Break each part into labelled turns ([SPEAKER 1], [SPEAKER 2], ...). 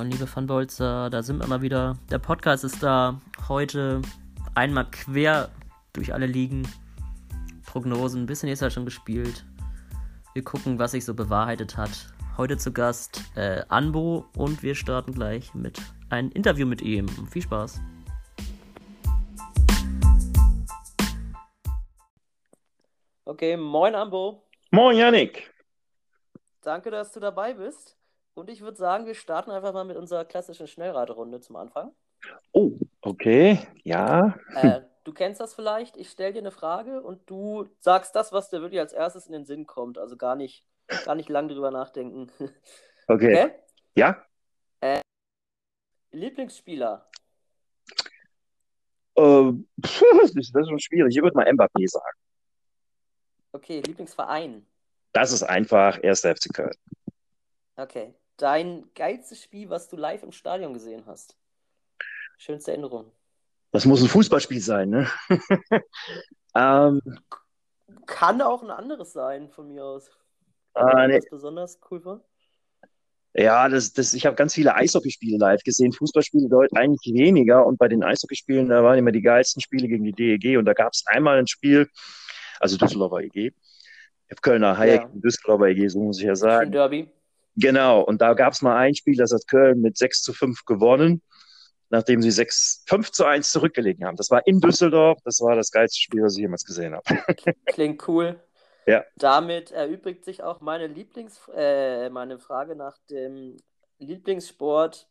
[SPEAKER 1] Moin, liebe Fanbolzer, da sind wir mal wieder. Der Podcast ist da. Heute einmal quer durch alle Ligen. Prognosen, ein bisschen ist ja schon gespielt. Wir gucken, was sich so bewahrheitet hat. Heute zu Gast äh, Anbo und wir starten gleich mit einem Interview mit ihm. Viel Spaß. Okay, moin Ambo.
[SPEAKER 2] Moin Yannick.
[SPEAKER 1] Danke, dass du dabei bist. Und ich würde sagen, wir starten einfach mal mit unserer klassischen Schnellraterunde zum Anfang.
[SPEAKER 2] Oh, okay, ja.
[SPEAKER 1] Äh, du kennst das vielleicht. Ich stelle dir eine Frage und du sagst das, was dir wirklich als erstes in den Sinn kommt. Also gar nicht, gar nicht lang drüber nachdenken.
[SPEAKER 2] Okay. okay? Ja.
[SPEAKER 1] Äh, Lieblingsspieler?
[SPEAKER 2] Äh, das ist schon schwierig. Ich würde mal Mbappé sagen.
[SPEAKER 1] Okay, Lieblingsverein?
[SPEAKER 2] Das ist einfach 1. FC Köln.
[SPEAKER 1] Okay. Dein geilstes Spiel, was du live im Stadion gesehen hast? Schönste Erinnerung.
[SPEAKER 2] Das muss ein Fußballspiel sein, ne?
[SPEAKER 1] ähm, Kann auch ein anderes sein, von mir aus.
[SPEAKER 2] Ah, nee.
[SPEAKER 1] Was besonders cool war?
[SPEAKER 2] Ja, das, das, ich habe ganz viele Eishockeyspiele live gesehen. Fußballspiele dort eigentlich weniger. Und bei den Eishockeyspielen, da waren immer die geilsten Spiele gegen die DEG. Und da gab es einmal ein Spiel, also Düsseldorfer EG, Kölner Hayek, ja. Düsseldorfer EG, so muss ich ja sagen.
[SPEAKER 1] Derby.
[SPEAKER 2] Genau, und da gab es mal ein Spiel, das hat Köln mit 6 zu 5 gewonnen, nachdem sie 6, 5 zu 1 zurückgelegen haben. Das war in Düsseldorf, das war das geilste Spiel, was ich jemals gesehen habe.
[SPEAKER 1] Klingt cool.
[SPEAKER 2] Ja.
[SPEAKER 1] Damit erübrigt sich auch meine Lieblings äh, meine Frage nach dem Lieblingssport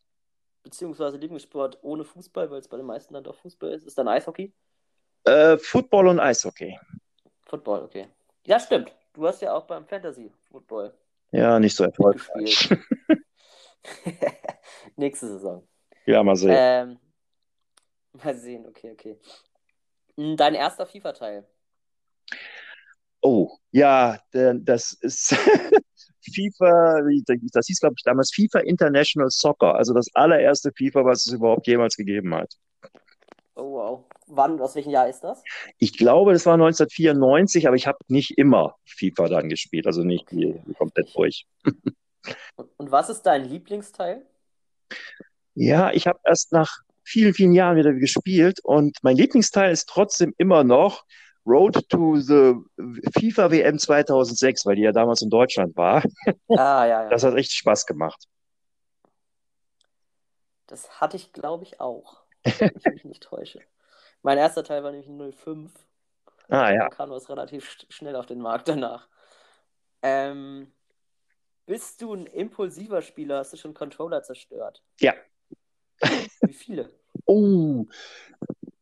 [SPEAKER 1] beziehungsweise Lieblingssport ohne Fußball, weil es bei den meisten dann doch Fußball ist. Ist dann Eishockey?
[SPEAKER 2] Äh, Football und Eishockey.
[SPEAKER 1] Football, okay. Ja, stimmt. Du hast ja auch beim Fantasy Football.
[SPEAKER 2] Ja, nicht so erfolgreich.
[SPEAKER 1] Nächste Saison.
[SPEAKER 2] Ja, mal sehen.
[SPEAKER 1] Ähm, mal sehen, okay, okay. Hm, dein erster FIFA-Teil.
[SPEAKER 2] Oh, ja, das ist FIFA, das hieß, glaube ich, damals FIFA International Soccer, also das allererste FIFA, was es überhaupt jemals gegeben hat.
[SPEAKER 1] Oh, wow. Wann, aus welchem Jahr ist das?
[SPEAKER 2] Ich glaube, das war 1994, aber ich habe nicht immer FIFA dann gespielt, also nicht okay. komplett durch.
[SPEAKER 1] Und, und was ist dein Lieblingsteil?
[SPEAKER 2] Ja, ich habe erst nach vielen, vielen Jahren wieder gespielt und mein Lieblingsteil ist trotzdem immer noch Road to the FIFA WM 2006, weil die ja damals in Deutschland war.
[SPEAKER 1] Ah, ja, ja.
[SPEAKER 2] Das hat echt Spaß gemacht.
[SPEAKER 1] Das hatte ich, glaube ich, auch. Wenn ich mich nicht täusche. Mein erster Teil war nämlich 05.
[SPEAKER 2] Ah, ja.
[SPEAKER 1] Da kam was relativ schnell auf den Markt danach. Ähm, bist du ein impulsiver Spieler? Hast du schon Controller zerstört?
[SPEAKER 2] Ja.
[SPEAKER 1] Wie viele?
[SPEAKER 2] oh.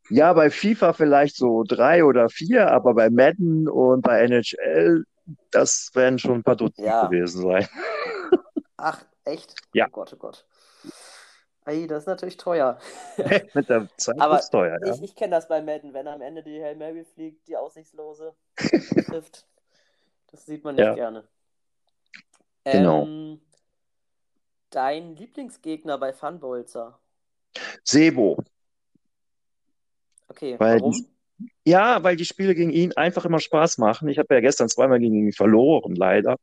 [SPEAKER 2] Ja, bei FIFA vielleicht so drei oder vier, aber bei Madden und bei NHL, das werden schon ein paar Dutzend ja. gewesen sein.
[SPEAKER 1] Ach, echt?
[SPEAKER 2] Ja.
[SPEAKER 1] Oh Gott, oh Gott. Ey, das ist natürlich teuer.
[SPEAKER 2] Mit der Zeit
[SPEAKER 1] Aber
[SPEAKER 2] ist teuer, ja.
[SPEAKER 1] Ich, ich kenne das bei Madden, wenn am Ende die Hail Mary fliegt, die aussichtslose trifft. Das sieht man nicht
[SPEAKER 2] Ja.
[SPEAKER 1] gerne.
[SPEAKER 2] Genau.
[SPEAKER 1] Ähm, dein Lieblingsgegner bei Funbolzer?
[SPEAKER 2] Sebo.
[SPEAKER 1] Okay,
[SPEAKER 2] Weil
[SPEAKER 1] warum?
[SPEAKER 2] Ja, weil die Spiele gegen ihn einfach immer Spaß machen. Ich habe ja gestern zweimal gegen ihn verloren, leider.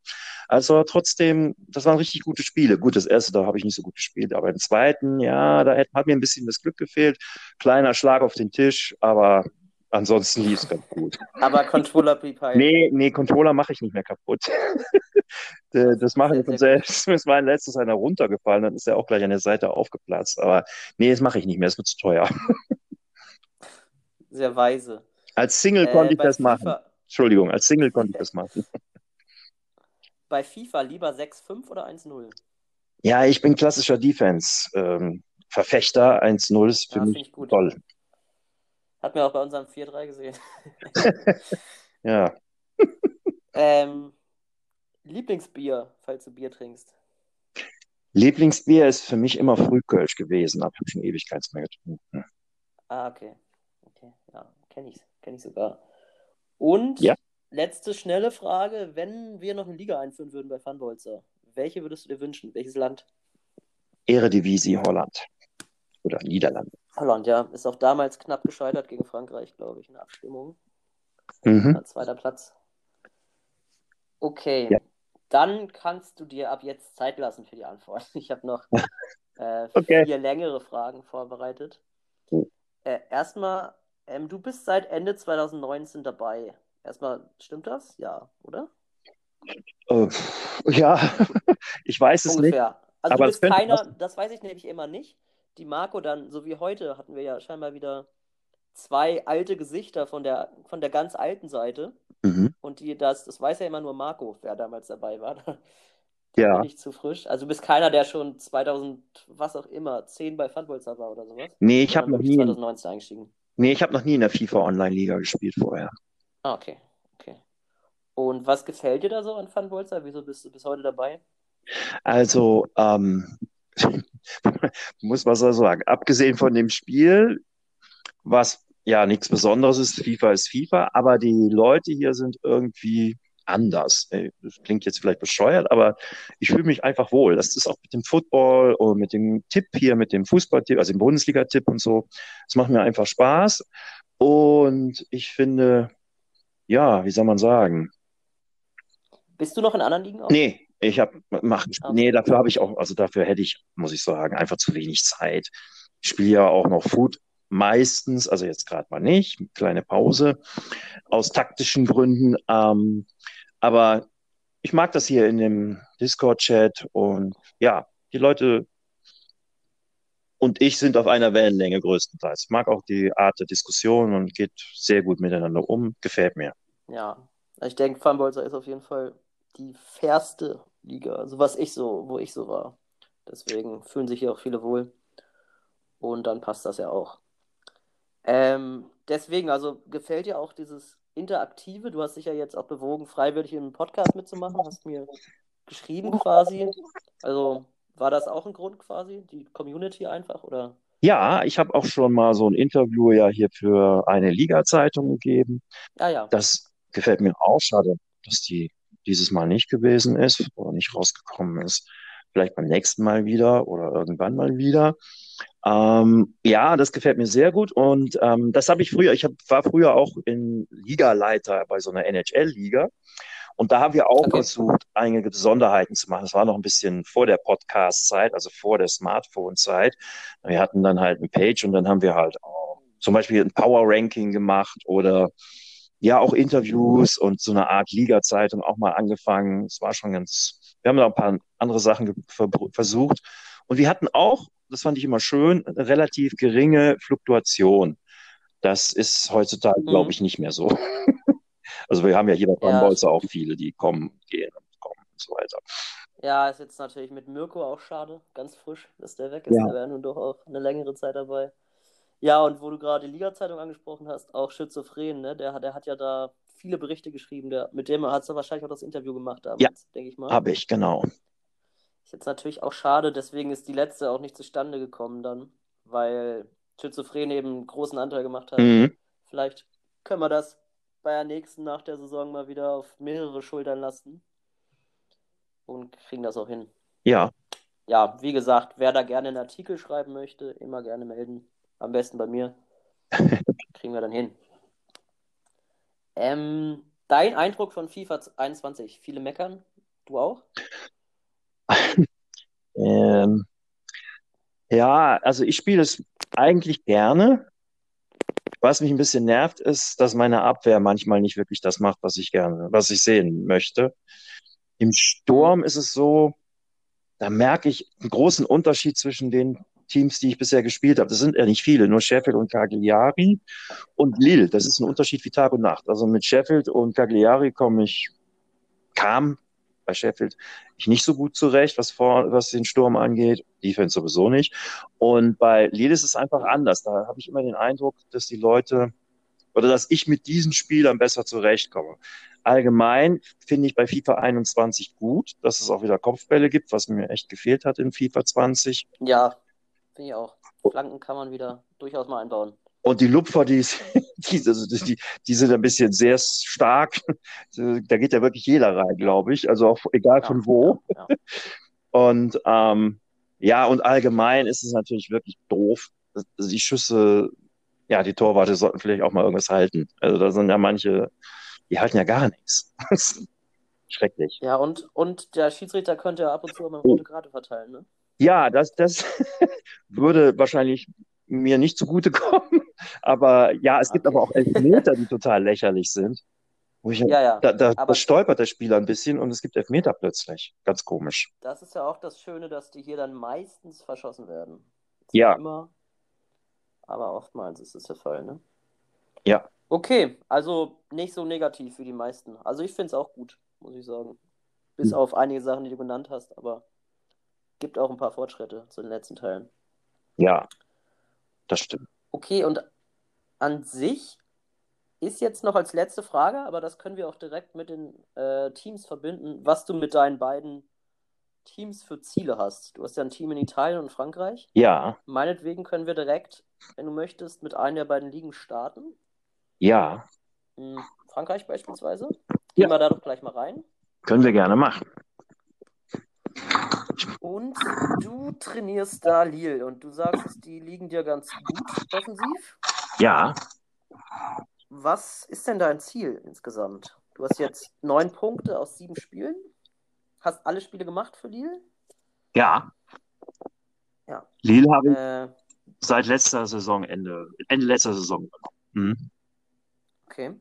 [SPEAKER 2] Also trotzdem, das waren richtig gute Spiele. Gut, das erste, da habe ich nicht so gut gespielt, aber im zweiten, ja, da hat, hat mir ein bisschen das Glück gefehlt. Kleiner Schlag auf den Tisch, aber ansonsten lief es ganz gut.
[SPEAKER 1] Aber Controller blieb halt.
[SPEAKER 2] Nee, nee, Controller mache ich nicht mehr kaputt. Äh, das mache ich von selbst. Mir war letztes einer runtergefallen, dann ist er auch gleich an der Seite aufgeplatzt. Aber nee, das mache ich nicht mehr, es wird zu teuer.
[SPEAKER 1] Sehr weise.
[SPEAKER 2] Als Single
[SPEAKER 1] Äh,
[SPEAKER 2] konnte ich
[SPEAKER 1] bei
[SPEAKER 2] das machen.
[SPEAKER 1] FIFA,
[SPEAKER 2] Entschuldigung, als Single konnte ich das machen.
[SPEAKER 1] bei FIFA lieber 6-5 oder 1-0?
[SPEAKER 2] Ja, ich bin klassischer Defense-Verfechter. 1-0 ist für
[SPEAKER 1] Ja,
[SPEAKER 2] mich
[SPEAKER 1] ich gut.
[SPEAKER 2] toll.
[SPEAKER 1] Hat mir auch bei unserem 4-3 gesehen.
[SPEAKER 2] Ja,
[SPEAKER 1] Ähm, Lieblingsbier, falls du Bier trinkst.
[SPEAKER 2] Lieblingsbier ist für mich immer Frühkölsch gewesen, aber ich habe schon ewig keins mehr getrunken.
[SPEAKER 1] Ah, okay. Okay, ja, kenne ich, kenn ich sogar. Und
[SPEAKER 2] Ja.
[SPEAKER 1] letzte schnelle Frage, wenn wir noch eine Liga einführen würden bei Funbolzer, welche würdest du dir wünschen? Welches Land?
[SPEAKER 2] Eredivisie Holland oder Niederlande.
[SPEAKER 1] Holland, ja. Ist auch damals knapp gescheitert gegen Frankreich, glaube ich, in der Abstimmung.
[SPEAKER 2] Mhm.
[SPEAKER 1] Zweiter Platz. Okay.
[SPEAKER 2] Ja.
[SPEAKER 1] Dann kannst du dir ab jetzt Zeit lassen für die Antwort. Ich habe noch äh, okay. vier längere Fragen vorbereitet. Oh. Äh, erstmal, ähm, du bist seit Ende 2019 dabei. Erstmal, stimmt das? Ja, oder?
[SPEAKER 2] Uh, ja, ich weiß es Ungefähr. nicht.
[SPEAKER 1] Also aber du bist keiner, das weiß ich nämlich immer nicht. Die Marco dann, so wie heute, hatten wir ja scheinbar wieder zwei alte Gesichter von der, von der ganz alten Seite. Mhm. Und die, das, das weiß ja immer nur Marco, wer damals dabei war. da
[SPEAKER 2] ja.
[SPEAKER 1] bin ich zu frisch. Also du bist keiner, der schon 2000, was auch immer, 10 bei Funbolzer war oder sowas?
[SPEAKER 2] Nee, ich habe noch nie.
[SPEAKER 1] 2019 eingestiegen.
[SPEAKER 2] Nee, ich habe noch nie in der FIFA Online-Liga gespielt vorher.
[SPEAKER 1] Ah, okay. okay. Und was gefällt dir da so an Funbolzer? Wieso bist du bis heute dabei?
[SPEAKER 2] Also, ähm, muss man so sagen, abgesehen von dem Spiel, was ja nichts Besonderes ist, FIFA ist FIFA, aber die Leute hier sind irgendwie anders. Das klingt jetzt vielleicht bescheuert, aber ich fühle mich einfach wohl. Das ist auch mit dem Football und mit dem Tipp hier, mit dem Fußballtipp, also dem Bundesliga-Tipp und so. Es macht mir einfach Spaß. Und ich finde, ja, wie soll man sagen?
[SPEAKER 1] Bist du noch in anderen Ligen?
[SPEAKER 2] Auch? Nee, ich habe okay. nee, dafür habe ich auch, also dafür hätte ich, muss ich sagen, einfach zu wenig Zeit. Ich spiele ja auch noch Food meistens, also jetzt gerade mal nicht, kleine Pause aus taktischen Gründen. Ähm, aber ich mag das hier in dem Discord-Chat und ja, die Leute und ich sind auf einer Wellenlänge größtenteils. Ich mag auch die Art der Diskussion und geht sehr gut miteinander um. Gefällt mir.
[SPEAKER 1] Ja, ich denke, Funbolzer ist auf jeden Fall die fairste Liga, also was ich so, wo ich so war. Deswegen fühlen sich hier auch viele wohl. Und dann passt das ja auch. Ähm, deswegen, also gefällt dir auch dieses Interaktive? Du hast dich ja jetzt auch bewogen, freiwillig im Podcast mitzumachen, hast mir geschrieben quasi. Also war das auch ein Grund quasi, die Community einfach, oder?
[SPEAKER 2] Ja, ich habe auch schon mal so ein Interview ja hier für eine Liga-Zeitung gegeben.
[SPEAKER 1] Ah, ja.
[SPEAKER 2] Das gefällt mir auch. Schade, dass die dieses Mal nicht gewesen ist oder nicht rausgekommen ist. Vielleicht beim nächsten Mal wieder oder irgendwann mal wieder. Ähm, ja, das gefällt mir sehr gut und ähm, das habe ich früher, ich hab, war früher auch in Ligaleiter bei so einer NHL-Liga und da haben wir auch okay. versucht, einige Besonderheiten zu machen. Das war noch ein bisschen vor der Podcast-Zeit, also vor der Smartphone-Zeit. Wir hatten dann halt eine Page und dann haben wir halt auch zum Beispiel ein Power-Ranking gemacht oder ja auch Interviews und so eine Art Liga-Zeitung auch mal angefangen. Es war schon ganz, wir haben da ein paar andere Sachen versucht. Und wir hatten auch, das fand ich immer schön, relativ geringe Fluktuation. Das ist heutzutage, mhm. glaube ich, nicht mehr so. also wir haben ja hier bei ja. Bolzer auch viele, die kommen, gehen und kommen und so weiter.
[SPEAKER 1] Ja, ist jetzt natürlich mit Mirko auch schade, ganz frisch, dass der weg ist. Ja. Der wäre nun doch auch eine längere Zeit dabei. Ja, und wo du gerade die Liga-Zeitung angesprochen hast, auch Schizophren, ne? Der, der hat ja da viele Berichte geschrieben, der, mit dem hat er wahrscheinlich auch das Interview gemacht damals,
[SPEAKER 2] ja,
[SPEAKER 1] denke ich mal.
[SPEAKER 2] Habe ich, genau.
[SPEAKER 1] Jetzt natürlich auch schade, deswegen ist die letzte auch nicht zustande gekommen dann, weil Schizophren eben einen großen Anteil gemacht hat. Mhm. Vielleicht können wir das bei der nächsten nach der Saison mal wieder auf mehrere Schultern lassen und kriegen das auch hin.
[SPEAKER 2] Ja.
[SPEAKER 1] Ja, wie gesagt, wer da gerne einen Artikel schreiben möchte, immer gerne melden. Am besten bei mir. Kriegen wir dann hin. Ähm, dein Eindruck von FIFA 21? Viele meckern? Du auch?
[SPEAKER 2] ähm, ja, also ich spiele es eigentlich gerne. Was mich ein bisschen nervt, ist, dass meine Abwehr manchmal nicht wirklich das macht, was ich gerne, was ich sehen möchte. Im Sturm ist es so, da merke ich einen großen Unterschied zwischen den Teams, die ich bisher gespielt habe. Das sind ja nicht viele, nur Sheffield und Cagliari und Lille. Das ist ein Unterschied wie Tag und Nacht. Also mit Sheffield und Cagliari komme ich, kam bei Sheffield ich nicht so gut zurecht, was vor, was den Sturm angeht. Defense sowieso nicht. Und bei Lille ist es einfach anders. Da habe ich immer den Eindruck, dass die Leute oder dass ich mit diesen Spielern besser zurechtkomme. Allgemein finde ich bei FIFA 21 gut, dass es auch wieder Kopfbälle gibt, was mir echt gefehlt hat in FIFA 20.
[SPEAKER 1] Ja, Finde ich auch. Flanken kann man wieder durchaus mal einbauen.
[SPEAKER 2] Und die Lupfer, die, die, also die, die sind ein bisschen sehr stark. Da geht ja wirklich jeder rein, glaube ich. Also auch egal ja, von wo. Ja, ja. Und ähm, ja, und allgemein ist es natürlich wirklich doof. Also die Schüsse, ja, die Torwarte sollten vielleicht auch mal irgendwas halten. Also da sind ja manche, die halten ja gar nichts. Schrecklich.
[SPEAKER 1] Ja, und, und der Schiedsrichter könnte ja ab und zu mal eine rote Karte verteilen, ne?
[SPEAKER 2] Ja, das, das würde wahrscheinlich mir nicht zugutekommen. Aber ja, es gibt
[SPEAKER 1] Okay.
[SPEAKER 2] aber auch Elfmeter, die total lächerlich sind. Ich,
[SPEAKER 1] Ja, ja.
[SPEAKER 2] da, da, da stolpert der Spieler ein bisschen und es gibt Elfmeter plötzlich. Ganz komisch.
[SPEAKER 1] das ist ja auch das Schöne, dass die hier dann meistens verschossen werden. Jetzt
[SPEAKER 2] Ja.
[SPEAKER 1] immer, aber oftmals ist es der Fall, ne?
[SPEAKER 2] Ja.
[SPEAKER 1] Okay, also nicht so negativ wie die meisten. Also ich finde es auch gut, muss ich sagen. Bis
[SPEAKER 2] Hm.
[SPEAKER 1] auf einige Sachen, die du genannt hast, aber gibt auch ein paar Fortschritte zu den letzten Teilen.
[SPEAKER 2] Ja, das stimmt.
[SPEAKER 1] Okay, und an sich ist jetzt noch als letzte Frage, aber das können wir auch direkt mit den äh, Teams verbinden, was du mit deinen beiden Teams für Ziele hast. Du hast ja ein Team in Italien und Frankreich.
[SPEAKER 2] Ja,
[SPEAKER 1] Meinetwegen können wir direkt, wenn du möchtest, mit einer der beiden Ligen starten.
[SPEAKER 2] ja,
[SPEAKER 1] Hm, Frankreich beispielsweise.
[SPEAKER 2] Ja.
[SPEAKER 1] Gehen wir da doch gleich mal rein.
[SPEAKER 2] können wir gerne machen.
[SPEAKER 1] Und du trainierst da Lille und du sagst, die liegen dir ganz gut offensiv.
[SPEAKER 2] Ja,
[SPEAKER 1] Was ist denn dein Ziel insgesamt? Du hast jetzt neun Punkte aus sieben Spielen. Hast alle Spiele gemacht für Lille?
[SPEAKER 2] ja.
[SPEAKER 1] Ja.
[SPEAKER 2] Lille habe ich
[SPEAKER 1] Äh,
[SPEAKER 2] seit letzter Saisonende, Ende letzter Saison. Mhm.
[SPEAKER 1] okay.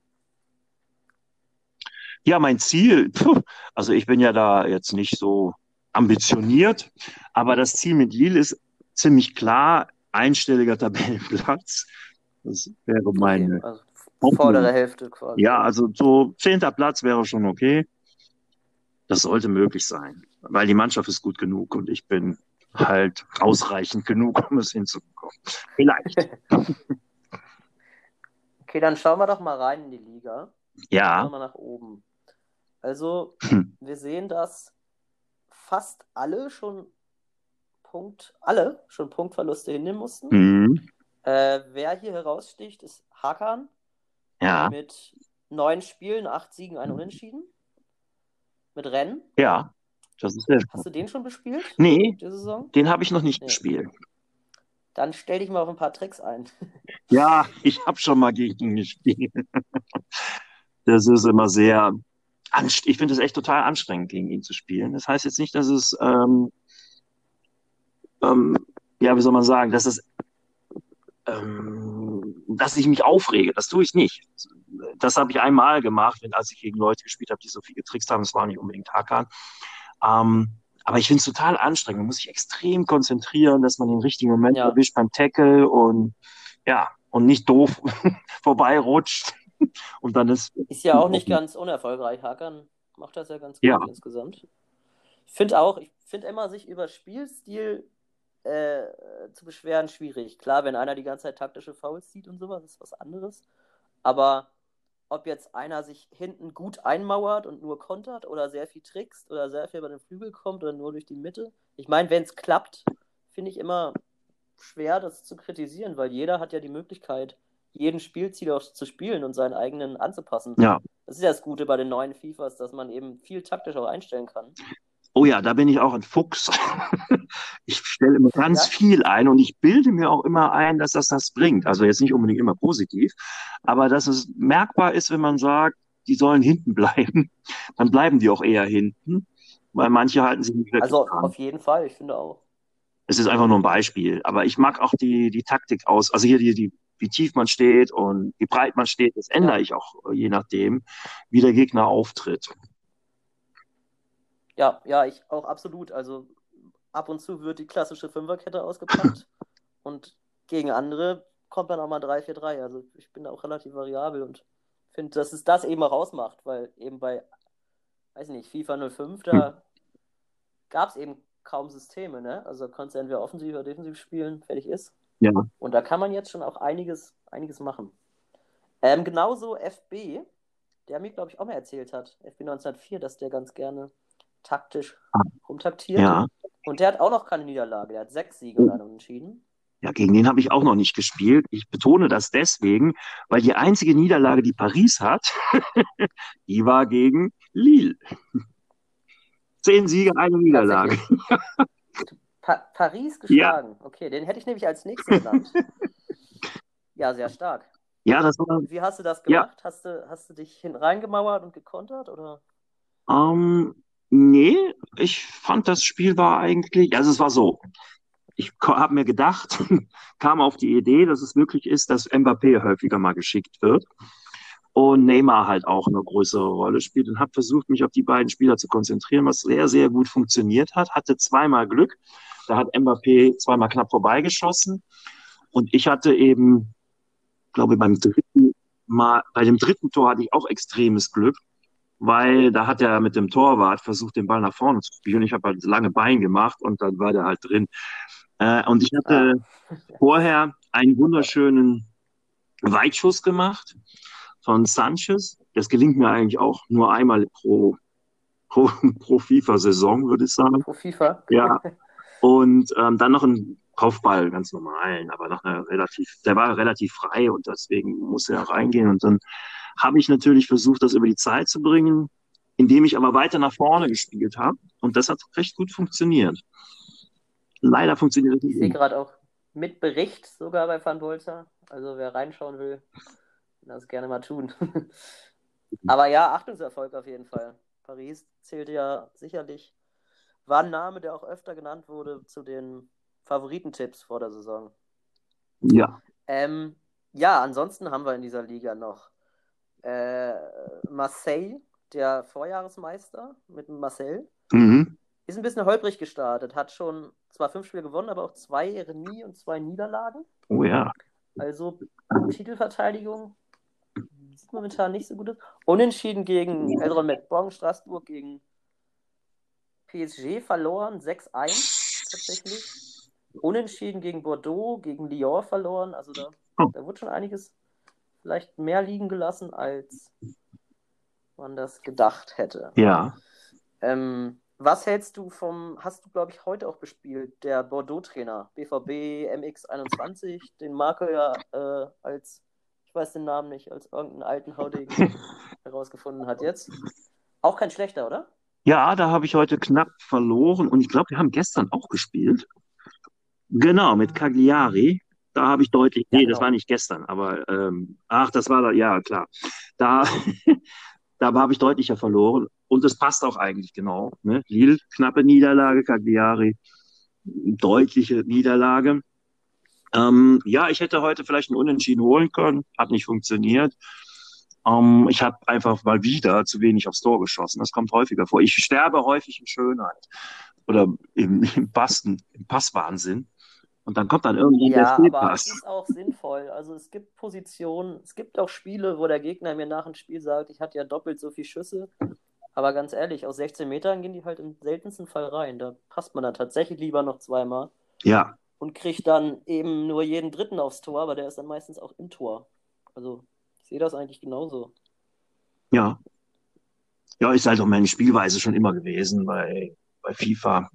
[SPEAKER 2] Ja, mein Ziel, puh, also ich bin ja da jetzt nicht so ambitioniert, aber das Ziel mit Lille ist ziemlich klar, einstelliger Tabellenplatz. Das wäre meine.
[SPEAKER 1] okay. Also vordere Hälfte quasi.
[SPEAKER 2] Ja, also so zehnter Platz wäre schon okay. Das sollte möglich sein, weil die Mannschaft ist gut genug und ich bin halt ausreichend genug, um es hinzubekommen. Vielleicht.
[SPEAKER 1] Okay, dann schauen wir doch mal rein in die Liga. Schauen wir
[SPEAKER 2] Ja,
[SPEAKER 1] mal nach oben. Also,
[SPEAKER 2] Hm.
[SPEAKER 1] wir sehen, dass fast alle schon Punkt, alle schon Punktverluste hinnehmen mussten.
[SPEAKER 2] hm.
[SPEAKER 1] Äh, wer hier heraussticht, ist Hakan
[SPEAKER 2] ja,
[SPEAKER 1] mit neun Spielen, acht Siegen, ein Unentschieden. Mit Rennen.
[SPEAKER 2] ja. Das ist sehr
[SPEAKER 1] Hast du den schon bespielt,
[SPEAKER 2] Nee, den habe ich noch nicht
[SPEAKER 1] Nee.
[SPEAKER 2] gespielt.
[SPEAKER 1] Dann stell dich mal auf ein paar Tricks ein.
[SPEAKER 2] Ja, ich habe schon mal gegen ihn gespielt. Das ist immer sehr ich finde es echt total anstrengend, gegen ihn zu spielen. Das heißt jetzt nicht, dass es, ähm, ähm, ja, wie soll man sagen, dass es, ähm, dass ich mich aufrege. Das tue ich nicht. Das habe ich einmal gemacht, wenn, als ich gegen Leute gespielt habe, die so viel getrickst haben. Das war nicht unbedingt Hakan. Ähm, aber ich finde es total anstrengend. Man muss sich extrem konzentrieren, dass man den richtigen Moment
[SPEAKER 1] Ja.
[SPEAKER 2] erwischt beim Tackle und ja, und nicht doof vorbeirutscht. Und dann ist,
[SPEAKER 1] Ist ja auch nicht ganz unerfolgreich. Hakan macht das ja ganz gut
[SPEAKER 2] Ja.
[SPEAKER 1] insgesamt. Ich finde auch, ich finde immer, sich über Spielstil äh, zu beschweren schwierig. Klar, wenn einer die ganze Zeit taktische Fouls sieht und sowas, ist was anderes. Aber ob jetzt einer sich hinten gut einmauert und nur kontert oder sehr viel trickst oder sehr viel über den Flügel kommt oder nur durch die Mitte. Ich meine, wenn es klappt, finde ich immer schwer, das zu kritisieren, weil jeder hat ja die Möglichkeit, jeden Spielziel auch zu spielen und seinen eigenen anzupassen.
[SPEAKER 2] ja.
[SPEAKER 1] Das ist ja das Gute bei den neuen FIFAs, dass man eben viel taktisch auch einstellen kann.
[SPEAKER 2] Oh ja, da bin ich auch ein Fuchs. Ich stelle immer ganz
[SPEAKER 1] Ja.
[SPEAKER 2] viel ein und ich bilde mir auch immer ein, dass das das bringt. Also jetzt nicht unbedingt immer positiv, aber dass es merkbar ist, wenn man sagt, die sollen hinten bleiben, dann bleiben die auch eher hinten, weil manche halten sich nicht wirklich
[SPEAKER 1] Also
[SPEAKER 2] dran.
[SPEAKER 1] auf jeden Fall, ich finde auch.
[SPEAKER 2] Es ist einfach nur ein Beispiel, aber ich mag auch die, die Taktik aus, also hier die, die, wie tief man steht und wie breit man steht, das ändere
[SPEAKER 1] Ja.
[SPEAKER 2] ich auch äh, je nachdem, wie der Gegner auftritt.
[SPEAKER 1] Ja, ja, ich auch absolut. Also ab und zu wird die klassische Fünferkette ausgepackt und gegen andere kommt dann auch mal 3-4-3. Also ich bin da auch relativ variabel und finde, dass es das eben auch ausmacht, weil eben bei, weiß nicht, FIFA 05, da gab es eben kaum Systeme, ne? Also konntest du entweder offensiv oder defensiv spielen, fertig ist.
[SPEAKER 2] Ja.
[SPEAKER 1] Und da kann man jetzt schon auch einiges, einiges machen. Ähm, genauso FB, der mir, glaube ich, auch mal erzählt hat, FB 1904, dass der ganz gerne taktisch rumtaktiert.
[SPEAKER 2] Ja.
[SPEAKER 1] Und der hat auch noch keine Niederlage. Der hat sechs Siege und einen Unentschieden.
[SPEAKER 2] Ja, gegen den habe ich auch noch nicht gespielt. Ich betone das deswegen, weil die einzige Niederlage, die Paris hat, die war gegen Lille. Zehn Siege, eine Niederlage.
[SPEAKER 1] Pa Paris geschlagen. Okay, den hätte ich nämlich als nächstes genannt. ja, sehr stark.
[SPEAKER 2] Ja, das war,
[SPEAKER 1] Wie hast du das
[SPEAKER 2] Ja.
[SPEAKER 1] gemacht? Hast, du, hast du dich hin reingemauert und gekontert? Oder?
[SPEAKER 2] ähm, Nee, ich fand das Spiel war eigentlich, also es war so. Ich habe mir gedacht, kam auf die Idee, dass es möglich ist, dass Mbappé häufiger mal geschickt wird und Neymar halt auch eine größere Rolle spielt und habe versucht, mich auf die beiden Spieler zu konzentrieren, was sehr, sehr gut funktioniert hat. Hatte zweimal Glück. Da hat Mbappé zweimal knapp vorbeigeschossen und ich hatte eben, glaube ich, beim dritten Mal, bei dem dritten Tor hatte ich auch extremes Glück weil da hat er mit dem Torwart versucht, den Ball nach vorne zu spielen. Ich habe halt lange Bein gemacht und dann war der halt drin. Äh, und ich hatte ah. vorher einen wunderschönen Weitschuss gemacht von Sanchez. Das gelingt mir eigentlich auch nur einmal pro, pro, pro FIFA-Saison, würde ich sagen.
[SPEAKER 1] Pro FIFA?
[SPEAKER 2] Ja. Und ähm, dann noch ein Kopfball, ganz normalen, aber noch eine relativ, der war relativ frei und deswegen musste er reingehen. Und dann habe ich natürlich versucht, das über die Zeit zu bringen, indem ich aber weiter nach vorne gespielt habe. Und das hat recht gut funktioniert. Leider funktioniert das
[SPEAKER 1] nicht. Ich sehe gerade auch mit Bericht sogar bei Van Bolzer. Also wer reinschauen will, das gerne mal tun. aber ja, Achtungserfolg auf jeden Fall. Paris zählt ja sicherlich, war ein Name, der auch öfter genannt wurde zu den Favoritentipps vor der Saison.
[SPEAKER 2] Ja.
[SPEAKER 1] Ähm, ja, ansonsten haben wir in dieser Liga noch äh, Marseille, der Vorjahresmeister mit Marcel,
[SPEAKER 2] mhm.
[SPEAKER 1] ist ein bisschen holprig gestartet. Hat schon zwar fünf Spiele gewonnen, aber auch zwei Remis und zwei Niederlagen.
[SPEAKER 2] Oh ja.
[SPEAKER 1] Also Titelverteidigung sieht momentan nicht so gut aus. Unentschieden gegen Eldron McBong, Straßburg gegen PSG verloren, 6-1 tatsächlich. Unentschieden gegen Bordeaux, gegen Lyon verloren. Also da, oh. da wird schon einiges vielleicht mehr liegen gelassen, als man das gedacht hätte.
[SPEAKER 2] Ja.
[SPEAKER 1] Ähm, was hältst du vom, hast du, glaube ich, heute auch gespielt, der Bordeaux-Trainer, BVB MX21, den Marco ja äh, als, ich weiß den Namen nicht, als irgendeinen alten Haudegen herausgefunden hat jetzt. Auch kein schlechter, oder?
[SPEAKER 2] Ja, da habe ich heute knapp verloren und ich glaube, wir haben gestern auch gespielt. Genau, mit Cagliari. Da habe ich deutlich, nee, ja, genau. das war nicht gestern, aber ähm, ach, das war da, ja, klar. Da, da habe ich deutlicher verloren und es passt auch eigentlich genau. Ne? Lille, knappe Niederlage, Cagliari, deutliche Niederlage. Ähm, ja, ich hätte heute vielleicht einen Unentschieden holen können, hat nicht funktioniert. Ähm, ich habe einfach mal wieder zu wenig aufs Tor geschossen. Das kommt häufiger vor. Ich sterbe häufig in Schönheit oder im, im, Passen, im Passwahnsinn. Und dann kommt dann irgendwie
[SPEAKER 1] ja, der Fehlpass. aber es ist auch sinnvoll. Also es gibt Positionen, es gibt auch Spiele, wo der Gegner mir nach dem Spiel sagt, ich hatte ja doppelt so viele Schüsse. Aber ganz ehrlich, aus 16 Metern gehen die halt im seltensten Fall rein. Da passt man dann tatsächlich lieber noch zweimal.
[SPEAKER 2] Ja.
[SPEAKER 1] Und kriegt dann eben nur jeden dritten aufs Tor, aber der ist dann meistens auch im Tor. Also ich sehe das eigentlich genauso.
[SPEAKER 2] Ja. Ja, ist halt auch meine Spielweise schon immer gewesen bei, bei FIFA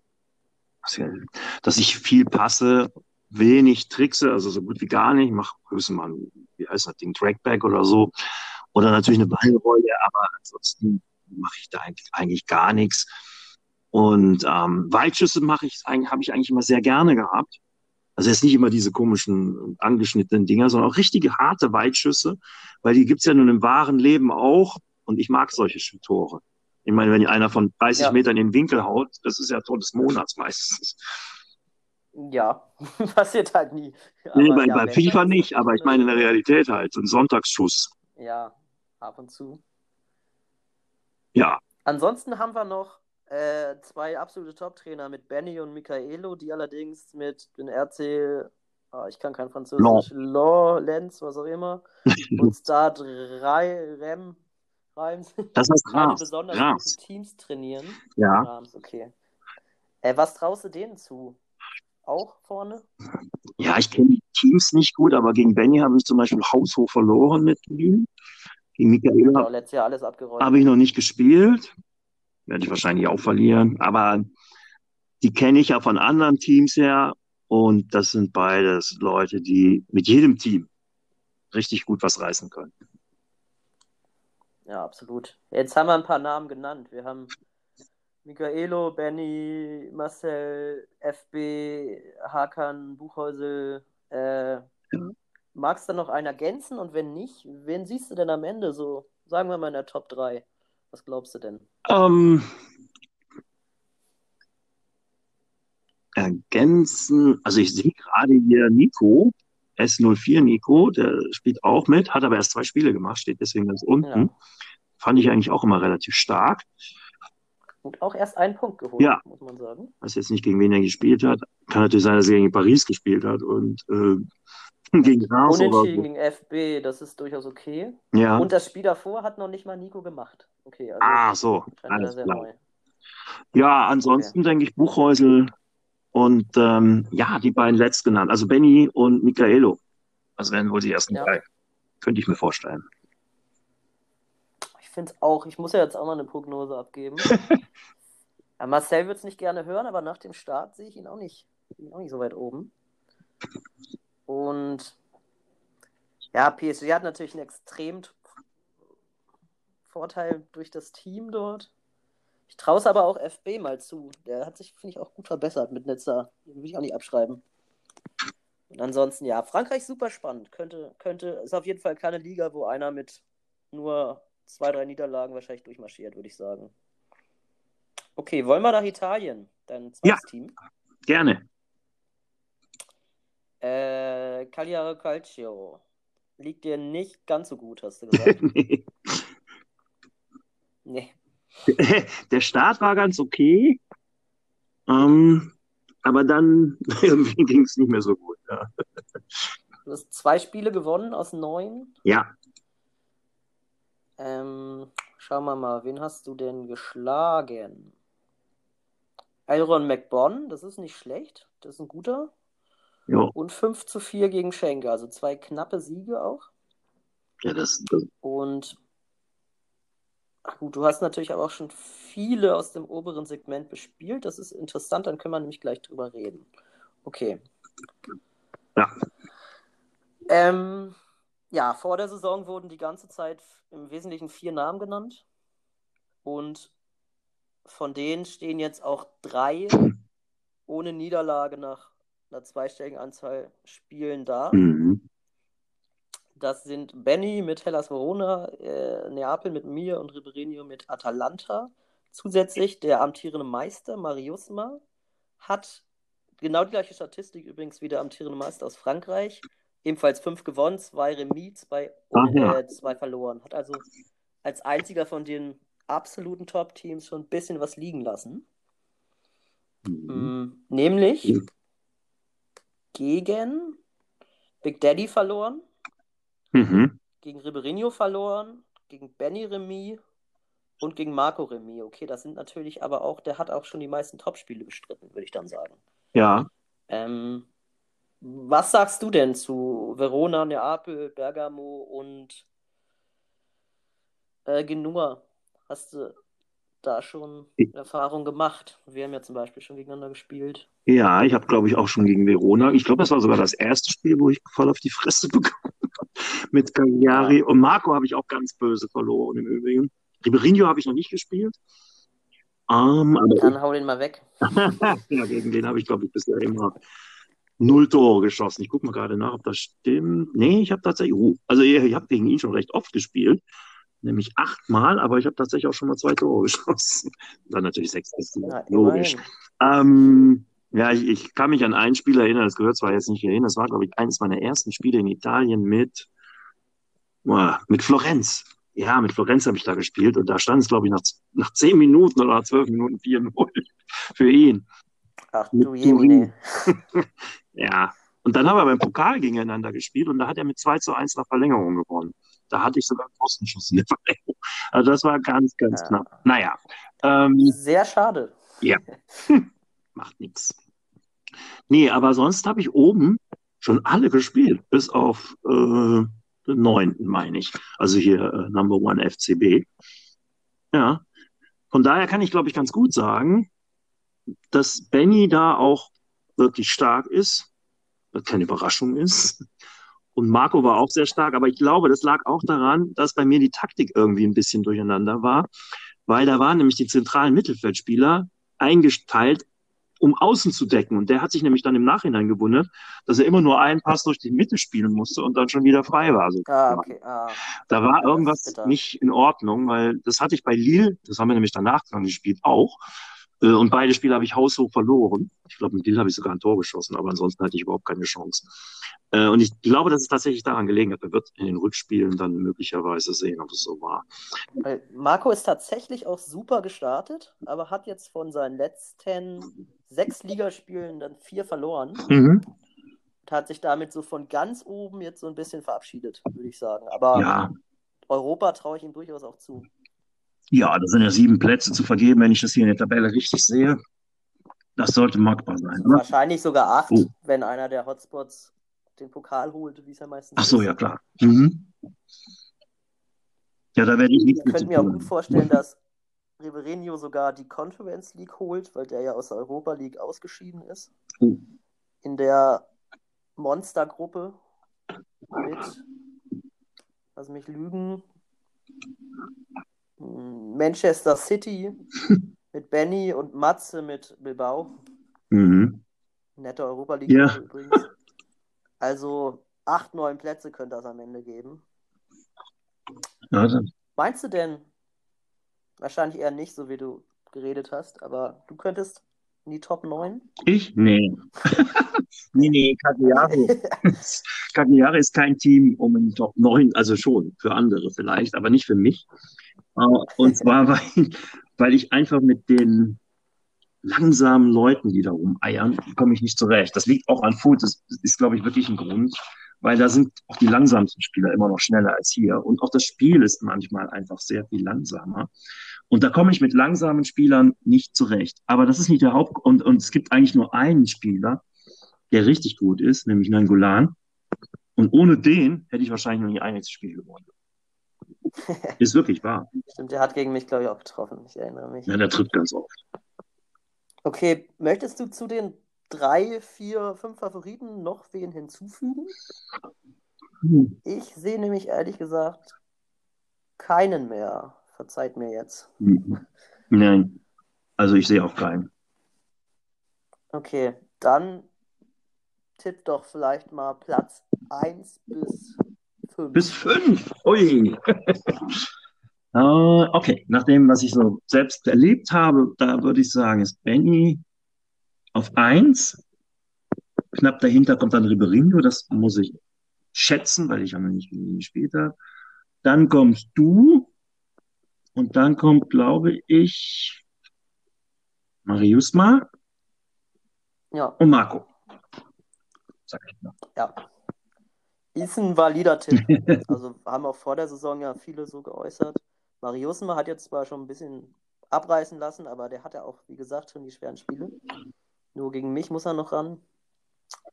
[SPEAKER 2] dass ich viel passe, wenig trickse, also so gut wie gar nicht, mache höchstens mal, wie heißt das Ding, Trackback oder so. Oder natürlich eine Ballrolle, aber ansonsten mache ich da eigentlich, eigentlich gar nichts. Und ähm, Weitschüsse mache ich, habe ich eigentlich immer sehr gerne gehabt. Also jetzt nicht immer diese komischen angeschnittenen Dinger, sondern auch richtige harte Weitschüsse, weil die gibt's ja nun im wahren Leben auch. Und ich mag solche Tore. Ich meine, wenn einer von 30 ja. Metern in den Winkel haut, das ist ja Tor des Monats meistens.
[SPEAKER 1] Ja, passiert halt nie.
[SPEAKER 2] nee, bei, ja, bei FIFA nicht, aber ich meine in der Realität halt, so ein Sonntagsschuss.
[SPEAKER 1] Ja, ab und zu.
[SPEAKER 2] Ja.
[SPEAKER 1] Ansonsten haben wir noch äh, zwei absolute Top-Trainer mit Benny und Michaelo, die allerdings mit den RC, oh, ich kann kein Französisch, Law, Lenz, was auch immer, und Start Rem,
[SPEAKER 2] Reims. Das heißt Reims.
[SPEAKER 1] besonders Reims. Teams trainieren.
[SPEAKER 2] Ja.
[SPEAKER 1] Reims, okay. Äh, was traust du denen zu? Auch vorne?
[SPEAKER 2] Ja, ich kenne die Teams nicht gut, aber gegen Benny habe ich zum Beispiel haushoch verloren mit ihm. Gegen Michael
[SPEAKER 1] genau, letztes Jahr alles abgeräumt.
[SPEAKER 2] Habe ich noch nicht gespielt. Werde ich wahrscheinlich auch verlieren. Aber die kenne ich ja von anderen Teams her. Und das sind beides Leute, die mit jedem Team richtig gut was reißen können.
[SPEAKER 1] Ja, absolut. Jetzt haben wir ein paar Namen genannt. Wir haben Michaelo, Benny, Marcel, FB, Hakan, Buchhäusel. Äh, mhm. magst du noch einen ergänzen? Und wenn nicht, wen siehst du denn am Ende so? Sagen wir mal in der Top 3. Was glaubst du denn?
[SPEAKER 2] Um, ergänzen. Also ich sehe gerade hier Nico. S04 Nico, der spielt auch mit, hat aber erst zwei Spiele gemacht, steht deswegen ganz unten. Ja. Fand ich eigentlich auch immer relativ stark.
[SPEAKER 1] Und auch erst einen Punkt geholt,
[SPEAKER 2] ja.
[SPEAKER 1] muss man sagen.
[SPEAKER 2] Weiß jetzt nicht, gegen wen er gespielt hat. Kann natürlich sein, dass er gegen Paris gespielt hat und äh, gegen
[SPEAKER 1] Reims Unentschieden gegen FB, das ist durchaus okay.
[SPEAKER 2] Ja.
[SPEAKER 1] Und das Spiel davor hat noch nicht mal Nico gemacht. Okay,
[SPEAKER 2] also ah, so. Alles klar. Neu. Ja, ansonsten okay. denke ich Buchhäusel und ähm, ja, die beiden letztgenannten, also Benny und Michaelo. Das werden wohl die ersten ja. drei. Könnte ich mir vorstellen.
[SPEAKER 1] Ich finde es auch, ich muss ja jetzt auch mal eine Prognose abgeben. Marcel wird es nicht gerne hören, aber nach dem Start sehe ich ihn auch nicht, ihn auch nicht so weit oben. Und ja, PSG hat natürlich einen extrem Vorteil durch das Team dort. Ich traue es aber auch FB mal zu. Der hat sich, finde ich, auch gut verbessert mit Nizza. Den will ich auch nicht abschreiben. Und ansonsten, ja, Frankreich super spannend. Könnte, könnte, ist auf jeden Fall keine Liga, wo einer mit nur zwei, drei Niederlagen wahrscheinlich durchmarschiert, würde ich sagen. Okay, wollen wir nach Italien? Dein
[SPEAKER 2] zweites ja, Team? Gerne.
[SPEAKER 1] Äh, Cagliari Calcio. Liegt dir nicht ganz so gut, hast du gesagt. nee.
[SPEAKER 2] Nee. Der Start war ganz okay. Ähm, aber dann irgendwie ging es nicht mehr so gut. Ja.
[SPEAKER 1] Du hast zwei Spiele gewonnen aus neun.
[SPEAKER 2] Ja.
[SPEAKER 1] Ähm, schauen wir mal, wen hast du denn geschlagen? Iron McBon, das ist nicht schlecht. Das ist ein guter.
[SPEAKER 2] Ja.
[SPEAKER 1] Und 5 zu 4 gegen Schenker. Also zwei knappe Siege auch.
[SPEAKER 2] Ja, das, das...
[SPEAKER 1] Und ach gut, du hast natürlich aber auch schon viele aus dem oberen Segment bespielt. Das ist interessant, dann können wir nämlich gleich drüber reden. Okay.
[SPEAKER 2] Ja.
[SPEAKER 1] Ähm, ja, vor der Saison wurden die ganze Zeit im Wesentlichen vier Namen genannt. Und von denen stehen jetzt auch drei ohne Niederlage nach einer zweistelligen Anzahl Spielen da.
[SPEAKER 2] Mhm.
[SPEAKER 1] Das sind Benny mit Hellas Verona, äh, Neapel mit mir und Ribeirinho mit Atalanta. Zusätzlich der amtierende Meister Mariusma hat genau die gleiche Statistik übrigens wie der amtierende Meister aus Frankreich. Ebenfalls fünf gewonnen, zwei Remis, zwei, äh, zwei verloren. Hat also als einziger von den absoluten Top-Teams schon ein bisschen was liegen lassen. Mhm. Mm, nämlich gegen Big Daddy verloren,
[SPEAKER 2] mhm.
[SPEAKER 1] gegen Ribeirinho verloren, gegen Benny Remy und gegen Marco Remy. Okay, das sind natürlich aber auch, der hat auch schon die meisten Top-Spiele bestritten, würde ich dann sagen.
[SPEAKER 2] Ja.
[SPEAKER 1] Ähm, was sagst du denn zu Verona, Neapel, Bergamo und äh, Genua? Hast du da schon Erfahrung gemacht? Wir haben ja zum Beispiel schon gegeneinander gespielt.
[SPEAKER 2] Ja, ich habe, glaube ich, auch schon gegen Verona. Ich glaube, das war sogar das erste Spiel, wo ich voll auf die Fresse bekommen habe mit Cagliari. Und Marco habe ich auch ganz böse verloren im Übrigen. Ribeirinho habe ich noch nicht gespielt. Um,
[SPEAKER 1] aber Dann hau den mal weg.
[SPEAKER 2] ja, gegen den habe ich, glaube ich, bisher immer null Tore geschossen. Ich gucke mal gerade nach, ob das stimmt. Nee, ich habe tatsächlich, uh, also ich, ich habe gegen ihn schon recht oft gespielt nämlich achtmal, aber ich habe tatsächlich auch schon mal zwei Tore geschossen. Dann natürlich sechs ja, logisch. Ähm, ja, ich, ich, kann mich an ein Spiel erinnern, das gehört zwar jetzt nicht hierhin, das war, glaube ich, eines meiner ersten Spiele in Italien mit, uh, mit Florenz. Ja, mit Florenz habe ich da gespielt und da stand es, glaube ich, nach, nach zehn Minuten oder nach zwölf Minuten 4-0 für ihn.
[SPEAKER 1] Ach du Jemine.
[SPEAKER 2] ja, und dann haben wir beim Pokal gegeneinander gespielt und da hat er mit 2 zu 1 nach Verlängerung gewonnen. Da hatte ich sogar einen Postenschuss in der Verlängerung. Also das war ganz, ganz ja. knapp. Naja. Ähm,
[SPEAKER 1] Sehr schade.
[SPEAKER 2] Ja. Macht nichts. Nee, aber sonst habe ich oben schon alle gespielt, bis auf äh, den neunten, meine ich. Also hier äh, Number One FCB. Ja. Von daher kann ich, glaube ich, ganz gut sagen, dass Benny da auch wirklich stark ist, was keine Überraschung ist. Und Marco war auch sehr stark, aber ich glaube, das lag auch daran, dass bei mir die Taktik irgendwie ein bisschen durcheinander war, weil da waren nämlich die zentralen Mittelfeldspieler eingeteilt, um außen zu decken. Und der hat sich nämlich dann im Nachhinein gewundert, dass er immer nur einen Pass durch die Mitte spielen musste und dann schon wieder frei war. Also,
[SPEAKER 1] ah, okay. ah.
[SPEAKER 2] Da war irgendwas nicht in Ordnung, weil das hatte ich bei Lille, das haben wir nämlich danach dann gespielt, auch. Äh, und beide Spiele habe ich haushoch verloren. Ich glaube, mit Lille habe ich sogar ein Tor geschossen, aber ansonsten hatte ich überhaupt keine Chance. Äh, und ich glaube, dass es tatsächlich daran gelegen hat. Er wird in den Rückspielen dann möglicherweise sehen, ob es so war.
[SPEAKER 1] Marco ist tatsächlich auch super gestartet, aber hat jetzt von seinen letzten sechs Ligaspielen dann vier verloren. Mhm. Hat sich damit so von ganz oben jetzt so ein bisschen verabschiedet, würde ich sagen. Aber ja. Europa traue ich ihm durchaus auch zu.
[SPEAKER 2] Ja, da sind ja sieben Plätze zu vergeben, wenn ich das hier in der Tabelle richtig sehe. Das sollte machbar sein.
[SPEAKER 1] Oder? Wahrscheinlich sogar acht, oh. wenn einer der Hotspots den Pokal holt, wie es ja meistens
[SPEAKER 2] Ach so, ist. ja klar. Mhm. Ja, da werde ich nicht.
[SPEAKER 1] Ich könnte mir auch gut vorstellen, dass Riberenio sogar die Conference League holt, weil der ja aus der Europa League ausgeschieden ist. Oh. In der Monstergruppe mit, lass mich lügen, Manchester City mit Benny und Matze mit Bilbao. Mhm. Nette Europa League ja. übrigens. Also acht, neun Plätze könnte das am Ende geben.
[SPEAKER 2] Ja,
[SPEAKER 1] Meinst du denn, wahrscheinlich eher nicht, so wie du geredet hast, aber du könntest in die Top 9?
[SPEAKER 2] Ich? Nee. nee, nee, Cagliari. Cagliari ist kein Team um in die Top 9, also schon für andere vielleicht, aber nicht für mich. Äh, und zwar, weil, weil ich einfach mit den langsamen Leuten, die da rumeiern, komme ich nicht zurecht. Das liegt auch an Food, das ist, glaube ich, wirklich ein Grund, weil da sind auch die langsamsten Spieler immer noch schneller als hier. Und auch das Spiel ist manchmal einfach sehr viel langsamer. Und da komme ich mit langsamen Spielern nicht zurecht. Aber das ist nicht der Haupt... Und, und es gibt eigentlich nur einen Spieler, der richtig gut ist, nämlich Nangolan. Und ohne den hätte ich wahrscheinlich noch nie ein einziges Spiel gewonnen. ist wirklich wahr.
[SPEAKER 1] Stimmt, der hat gegen mich, glaube ich, auch getroffen. Ich erinnere mich.
[SPEAKER 2] Ja, der tritt ganz oft.
[SPEAKER 1] Okay, möchtest du zu den drei, vier, fünf Favoriten noch wen hinzufügen? Hm. Ich sehe nämlich ehrlich gesagt keinen mehr. Verzeiht mir jetzt.
[SPEAKER 2] Hm. Nein, also ich sehe auch keinen.
[SPEAKER 1] Okay, dann tipp doch vielleicht mal Platz 1 bis 5.
[SPEAKER 2] Bis 5? Ui. Uh, okay, nach dem, was ich so selbst erlebt habe, da würde ich sagen, ist Benny auf 1. Knapp dahinter kommt dann Riberinho, das muss ich schätzen, weil ich ja noch nicht gespielt habe. Dann kommst du und dann kommt, glaube ich, Mariusma
[SPEAKER 1] ja.
[SPEAKER 2] und Marco.
[SPEAKER 1] Sag ich mal. Ja. Ist ein valider Tipp. also haben auch vor der Saison ja viele so geäußert. Mariusma hat jetzt zwar schon ein bisschen abreißen lassen, aber der hat ja auch, wie gesagt, schon die schweren Spiele. Nur gegen mich muss er noch ran.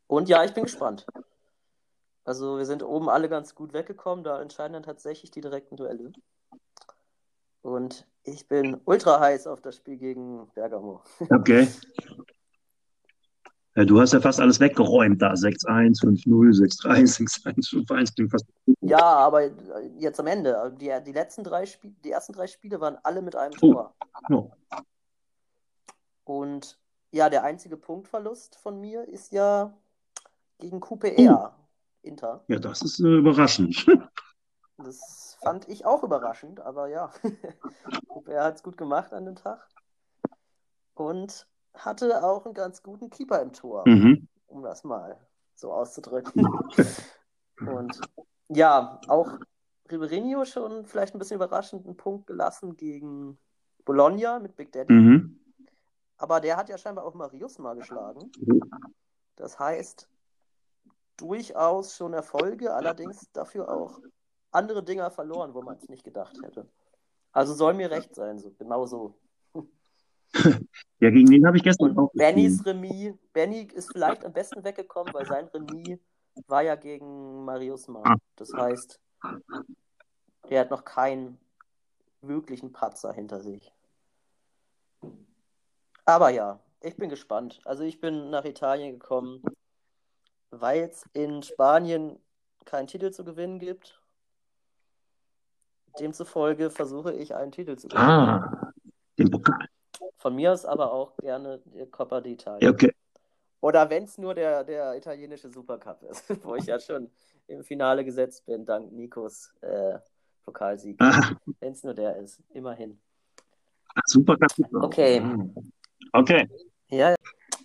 [SPEAKER 1] Und ja, ich bin gespannt. Also wir sind oben alle ganz gut weggekommen, da entscheiden dann tatsächlich die direkten Duelle. Und ich bin ultra heiß auf das Spiel gegen Bergamo.
[SPEAKER 2] Okay. Ja, du hast ja fast alles weggeräumt da. 6-1, 5-0, 6-3, 6-1, 5-1 klingt fast.
[SPEAKER 1] Ja, aber jetzt am Ende. Die, die letzten drei Spiele, die ersten drei Spiele waren alle mit einem oh. Tor. Oh. Und ja, der einzige Punktverlust von mir ist ja gegen QPR oh. Inter.
[SPEAKER 2] Ja, das ist äh, überraschend.
[SPEAKER 1] Das fand ich auch überraschend, aber ja. QPR hat es gut gemacht an dem Tag. Und hatte auch einen ganz guten Keeper im Tor, mhm. um das mal so auszudrücken. Und ja, auch Ribeirinho schon vielleicht ein bisschen überraschend einen Punkt gelassen gegen Bologna mit Big Daddy. Mhm. Aber der hat ja scheinbar auch Marius mal geschlagen. Das heißt, durchaus schon Erfolge, allerdings dafür auch andere Dinger verloren, wo man es nicht gedacht hätte. Also soll mir recht sein, so genau so.
[SPEAKER 2] ja, gegen den habe ich gestern auch.
[SPEAKER 1] Bennys Remis, Benny ist vielleicht am besten weggekommen, weil sein Remis war ja gegen Marius Mann. Ah. Das heißt, er hat noch keinen wirklichen Patzer hinter sich. Aber ja, ich bin gespannt. Also ich bin nach Italien gekommen, weil es in Spanien keinen Titel zu gewinnen gibt. Demzufolge versuche ich einen Titel zu gewinnen.
[SPEAKER 2] Ah, den Pokal.
[SPEAKER 1] Von mir aus aber auch gerne Coppa d'Italia.
[SPEAKER 2] Okay.
[SPEAKER 1] Oder wenn es nur der, der italienische Supercup ist, wo ich ja schon im Finale gesetzt bin, dank Nikos äh, Pokalsieg. Ah. Wenn es nur der ist, immerhin.
[SPEAKER 2] Supercup.
[SPEAKER 1] Okay.
[SPEAKER 2] Okay.
[SPEAKER 1] Ja, ja.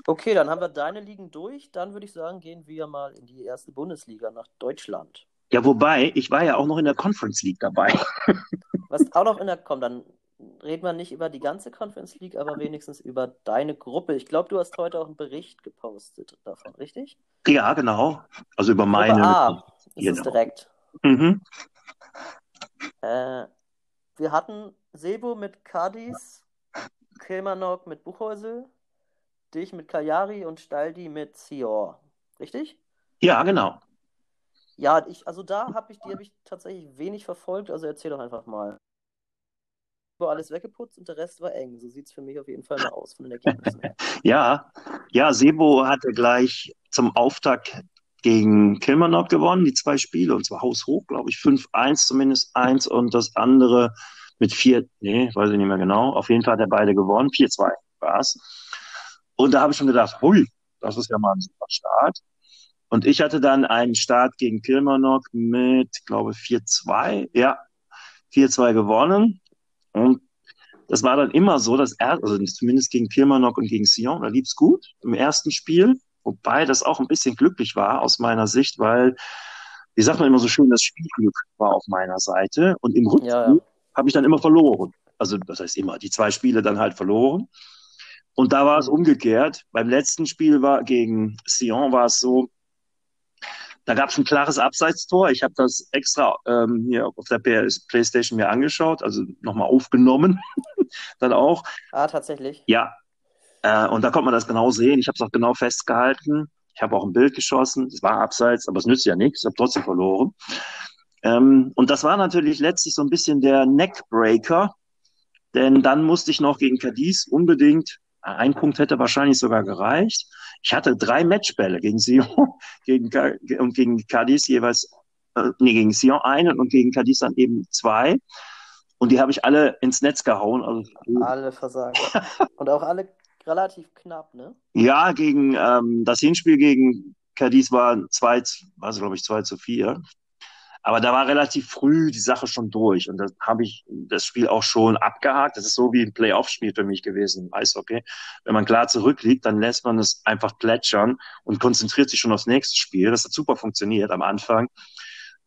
[SPEAKER 1] Okay, dann haben wir deine Ligen durch. Dann würde ich sagen, gehen wir mal in die erste Bundesliga nach Deutschland.
[SPEAKER 2] Ja, wobei, ich war ja auch noch in der Conference League dabei.
[SPEAKER 1] Was auch noch in der, komm, dann reden wir nicht über die ganze Conference League, aber wenigstens über deine Gruppe. Ich glaube, du hast heute auch einen Bericht gepostet davon, richtig?
[SPEAKER 2] Ja, genau. Also über meine.
[SPEAKER 1] Gruppe A ist
[SPEAKER 2] Genau.
[SPEAKER 1] es direkt.
[SPEAKER 2] Mhm.
[SPEAKER 1] Äh, wir hatten Sebo mit Cadiz, Kilmarnock mit Buchhäusel, dich mit Kajari und Staldi mit Sior. Richtig?
[SPEAKER 2] Ja, genau.
[SPEAKER 1] Ja, ich, also da habe ich, die habe ich tatsächlich wenig verfolgt, also erzähl doch einfach mal. War alles weggeputzt und der Rest war eng. So sieht es für mich auf jeden Fall mal aus von den Ergebnissen.
[SPEAKER 2] Ja, ja, Sebo hatte gleich zum Auftakt gegen Kilmarnock gewonnen, die zwei Spiele, und zwar haushoch, glaube ich, 5-1 zumindest eins und das andere mit 4, nee, weiß ich nicht mehr genau. Auf jeden Fall hat er beide gewonnen, 4-2 war es. Und da habe ich schon gedacht, hui, das ist ja mal ein super Start. Und ich hatte dann einen Start gegen Kilmarnock mit, glaube 4-2, ja, 4-2 gewonnen. Und das war dann immer so, dass er, also zumindest gegen Kilmarnock und gegen Sion, da lief's gut im ersten Spiel. Wobei das auch ein bisschen glücklich war aus meiner Sicht, weil, wie sagt man immer so schön, das Spielglück war auf meiner Seite. Und im Rückspiel
[SPEAKER 1] Ja, ja.
[SPEAKER 2] habe ich dann immer verloren. Also, das heißt immer, die zwei Spiele dann halt verloren. Und da war es umgekehrt. Beim letzten Spiel war gegen Sion war es so, da gab es ein klares Abseitstor. Ich habe das extra ähm, hier auf der PS PlayStation mir angeschaut, also nochmal aufgenommen. dann auch.
[SPEAKER 1] Ah, tatsächlich.
[SPEAKER 2] Ja. Äh, und da konnte man das genau sehen. Ich habe es auch genau festgehalten. Ich habe auch ein Bild geschossen. Es war abseits, aber es nützt ja nichts. Ich habe trotzdem verloren. Ähm, und das war natürlich letztlich so ein bisschen der Neckbreaker, denn dann musste ich noch gegen Cadiz unbedingt, ein Punkt hätte wahrscheinlich sogar gereicht. Ich hatte drei Matchbälle gegen Sion gegen, und gegen Cadiz jeweils, äh, nee, gegen Sion einen und gegen Cadiz dann eben zwei. Und die habe ich alle ins Netz gehauen. Also,
[SPEAKER 1] Alle versagen. Und auch alle relativ knapp, ne?
[SPEAKER 2] ja, gegen ähm, das Hinspiel gegen Cadiz war zwei, war glaube ich, zwei zu vier. Aber da war relativ früh die Sache schon durch und da habe ich das Spiel auch schon abgehakt. Das ist so wie ein Playoff-Spiel für mich gewesen im Eishockey. Wenn man klar zurückliegt, dann lässt man es einfach plätschern und konzentriert sich schon aufs nächste Spiel. Das hat super funktioniert am Anfang,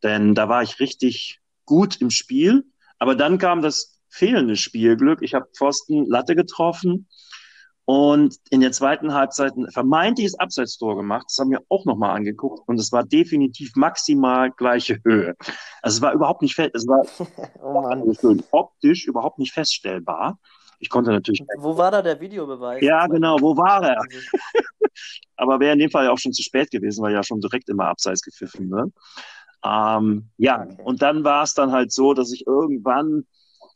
[SPEAKER 2] denn da war ich richtig gut im Spiel. Aber dann kam das fehlende Spielglück. Ich habe Pfosten Latte getroffen und in der zweiten Halbzeit ein vermeintliches Abseitstor gemacht. Das haben wir auch nochmal angeguckt und es war definitiv maximal gleiche Höhe. Also es war überhaupt nicht fest, es war
[SPEAKER 1] Oh Mann.
[SPEAKER 2] optisch überhaupt nicht feststellbar. Ich konnte natürlich,
[SPEAKER 1] Wo war da der Videobeweis?
[SPEAKER 2] ja genau, wo war er?
[SPEAKER 1] Also,
[SPEAKER 2] Aber wäre in dem Fall ja auch schon zu spät gewesen, weil ja schon direkt immer abseits gepfiffen wird. Ähm, ja,
[SPEAKER 1] Okay.
[SPEAKER 2] und dann war es dann halt so, dass ich irgendwann,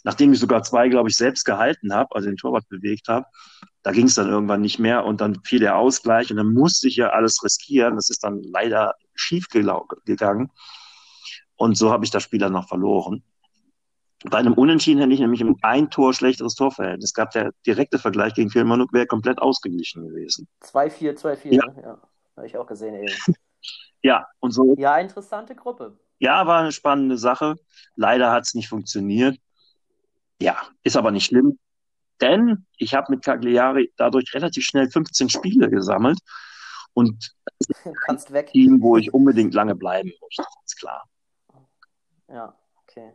[SPEAKER 2] nachdem ich sogar zwei, glaube ich, selbst gehalten habe, also den Torwart bewegt habe, da ging es dann irgendwann nicht mehr und dann fiel der Ausgleich und dann musste ich ja alles riskieren. Das ist dann leider schief gegangen. Und so habe ich das Spiel dann noch verloren. Bei einem Unentschieden hätte ich nämlich ein Tor schlechteres Torverhältnis gehabt. Der direkte Vergleich gegen Kilmarnock wäre komplett ausgeglichen gewesen.
[SPEAKER 1] 2-4, 2-4,
[SPEAKER 2] Ja.
[SPEAKER 1] ne? Ja. Habe ich auch gesehen eben.
[SPEAKER 2] Ja, und so
[SPEAKER 1] Ja, interessante Gruppe.
[SPEAKER 2] Ja, war eine spannende Sache. Leider hat es nicht funktioniert. Ja, ist aber nicht schlimm, denn ich habe mit Cagliari dadurch relativ schnell 15 Spiele gesammelt und
[SPEAKER 1] Kannst weg.
[SPEAKER 2] Team, wo ich unbedingt lange bleiben möchte, ist klar.
[SPEAKER 1] Ja, okay.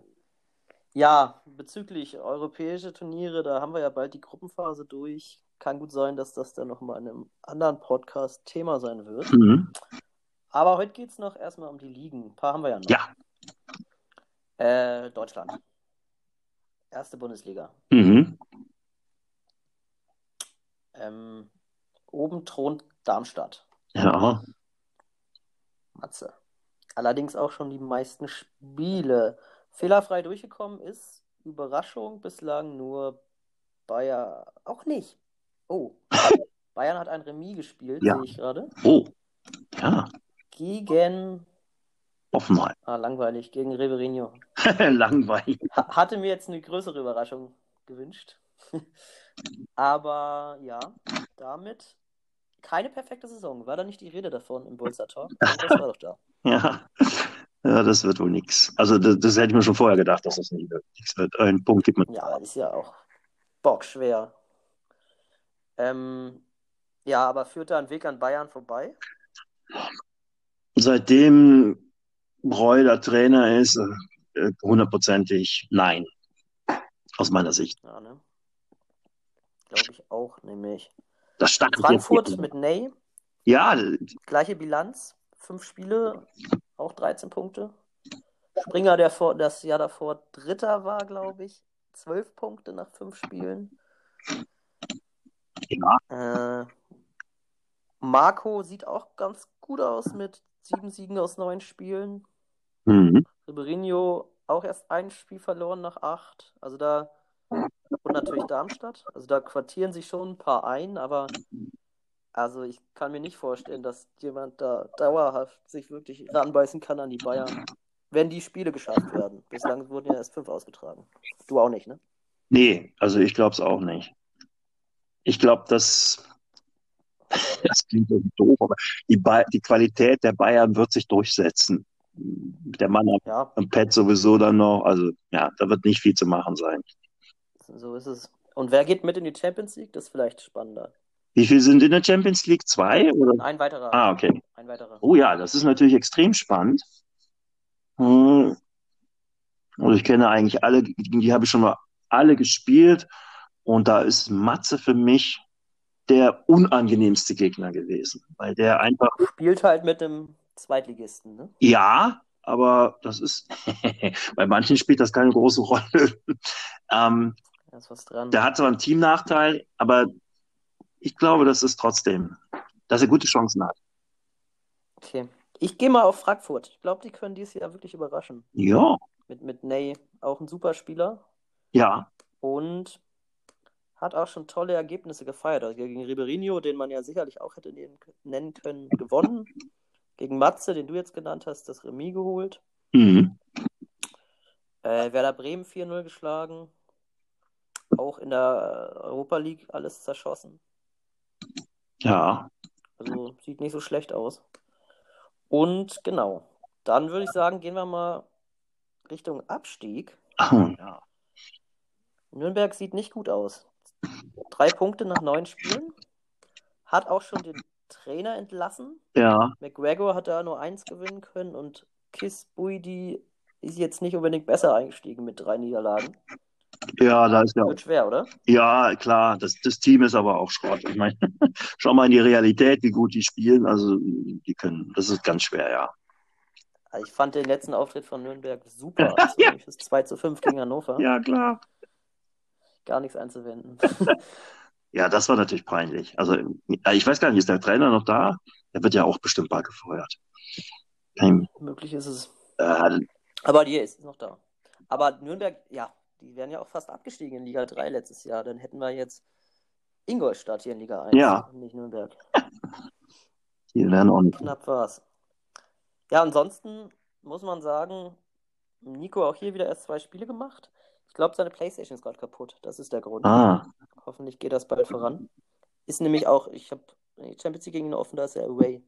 [SPEAKER 1] Ja, bezüglich europäische Turniere, da haben wir ja bald die Gruppenphase durch. Kann gut sein, dass das dann nochmal in einem anderen Podcast Thema sein wird.
[SPEAKER 2] Mhm.
[SPEAKER 1] Aber heute geht es noch erstmal um die Ligen. Ein paar haben wir ja noch.
[SPEAKER 2] Ja.
[SPEAKER 1] Äh, Deutschland. Erste Bundesliga.
[SPEAKER 2] Mhm.
[SPEAKER 1] Ähm, oben thront Darmstadt.
[SPEAKER 2] Ja.
[SPEAKER 1] Matze. Allerdings auch schon die meisten Spiele. Fehlerfrei durchgekommen ist, Überraschung, bislang nur Bayer. Auch nicht. Oh. Bayern hat ein Remis gespielt,
[SPEAKER 2] Ja.
[SPEAKER 1] sehe ich gerade.
[SPEAKER 2] Oh. Ja.
[SPEAKER 1] Gegen.
[SPEAKER 2] Offenheim.
[SPEAKER 1] Ah, langweilig, gegen Riverino.
[SPEAKER 2] Langweilig.
[SPEAKER 1] Ha hatte mir jetzt eine größere Überraschung gewünscht. Aber ja, damit keine perfekte Saison. War da nicht die Rede davon im Bolzer Talk? Das war doch da.
[SPEAKER 2] Ja. Ja, das wird wohl nix. Also das, das hätte ich mir schon vorher gedacht, dass das nicht wird. Nix wird. Ein Punkt gibt man.
[SPEAKER 1] Ja, ist ja auch bockschwer. Ähm, ja, aber führt da ein Weg an Bayern vorbei?
[SPEAKER 2] Seitdem Breu der Trainer ist, äh, hundertprozentig nein. Aus meiner Sicht.
[SPEAKER 1] Ja, ne? Glaube ich auch, nämlich.
[SPEAKER 2] Das startet
[SPEAKER 1] Frankfurt mit Ney,
[SPEAKER 2] Ja,
[SPEAKER 1] gleiche Bilanz, fünf Spiele, auch 13 Punkte. Springer, der vor, das Jahr davor Dritter war, glaube ich, zwölf Punkte nach fünf Spielen.
[SPEAKER 2] ja,
[SPEAKER 1] Äh, Marco sieht auch ganz gut aus mit sieben Siegen aus neun Spielen.
[SPEAKER 2] mhm.
[SPEAKER 1] Ribeirinho auch erst ein Spiel verloren nach acht. Also da und natürlich Darmstadt. Also da quartieren sich schon ein paar ein, aber also ich kann mir nicht vorstellen, dass jemand da dauerhaft sich wirklich ranbeißen kann an die Bayern, wenn die Spiele geschafft werden. Bislang wurden ja erst fünf ausgetragen. Du auch nicht, ne?
[SPEAKER 2] Nee, also ich glaube es auch nicht. Ich glaube, dass das klingt irgendwie doof, aber die, Ba- die Qualität der Bayern wird sich durchsetzen. Der Mann hat
[SPEAKER 1] Ja,
[SPEAKER 2] am Pad sowieso dann noch, also ja, da wird nicht viel zu machen sein.
[SPEAKER 1] so ist es. Und wer geht mit in die Champions League? Das ist vielleicht spannender.
[SPEAKER 2] Wie viel sind in der Champions League? Zwei oder?
[SPEAKER 1] Ein weiterer.
[SPEAKER 2] Ah, okay.
[SPEAKER 1] Ein weiterer.
[SPEAKER 2] Oh ja, das ist natürlich extrem spannend. Hm. Also ich kenne eigentlich alle, gegen die habe ich schon mal alle gespielt und da ist Matze für mich der unangenehmste Gegner gewesen, weil der einfach,
[SPEAKER 1] Spielt halt mit dem Zweitligisten, ne?
[SPEAKER 2] ja, aber das ist, bei manchen spielt das keine große Rolle. Ähm,
[SPEAKER 1] Da ist was dran.
[SPEAKER 2] der hat zwar einen Teamnachteil, aber ich glaube, das ist trotzdem, dass er gute Chancen hat.
[SPEAKER 1] Okay. Ich gehe mal auf Frankfurt. Ich glaube, die können dieses Jahr wirklich überraschen.
[SPEAKER 2] Ja,
[SPEAKER 1] Mit, mit Ney auch ein super Spieler
[SPEAKER 2] ja,
[SPEAKER 1] und hat auch schon tolle Ergebnisse gefeiert. Also gegen Ribeirinho, den man ja sicherlich auch hätte nennen nennen können, gewonnen. Gegen Matze, den du jetzt genannt hast, das Remis geholt.
[SPEAKER 2] mhm.
[SPEAKER 1] Äh, Werder Bremen 4-0 geschlagen. Auch in der Europa League alles zerschossen.
[SPEAKER 2] ja,
[SPEAKER 1] Also sieht nicht so schlecht aus. Und genau, dann würde ich sagen, gehen wir mal Richtung Abstieg.
[SPEAKER 2] ja,
[SPEAKER 1] Nürnberg sieht nicht gut aus. Drei Punkte nach neun Spielen. Hat auch schon den Trainer entlassen.
[SPEAKER 2] ja,
[SPEAKER 1] McGregor hat da nur eins gewinnen können und Kiss Buidi ist jetzt nicht unbedingt besser eingestiegen mit drei Niederlagen.
[SPEAKER 2] ja, da ist ja
[SPEAKER 1] Wird schwer, oder?
[SPEAKER 2] Ja, klar, das, das Team ist aber auch Schrott. Ich meine, schau mal in die Realität, wie gut die spielen. Also, die können, das ist ganz schwer, ja.
[SPEAKER 1] Also ich fand den letzten Auftritt von Nürnberg super. Das war nämlich das 2 zu 5 gegen Hannover.
[SPEAKER 2] Ja, klar.
[SPEAKER 1] Gar nichts einzuwenden.
[SPEAKER 2] Ja, das war natürlich peinlich. Also, ich weiß gar nicht, ist der Trainer noch da? Der wird ja auch bestimmt bald gefeuert. Kein,
[SPEAKER 1] Möglich ist es.
[SPEAKER 2] äh,
[SPEAKER 1] Aber die ist noch da. Aber Nürnberg, ja, die wären ja auch fast abgestiegen in Liga 3 letztes Jahr. Dann hätten wir jetzt Ingolstadt hier in Liga 1.
[SPEAKER 2] Ja.
[SPEAKER 1] und Nicht Nürnberg.
[SPEAKER 2] die werden auch nicht.
[SPEAKER 1] Knapp war's. Ja, ansonsten muss man sagen, Nico auch hier wieder erst zwei Spiele gemacht. Ich glaube, seine Playstation ist gerade kaputt. Das ist der Grund.
[SPEAKER 2] Ah,
[SPEAKER 1] Hoffentlich geht das bald voran. Ist nämlich auch, ich habe die Champions League gegen ihn offen, da ist er away.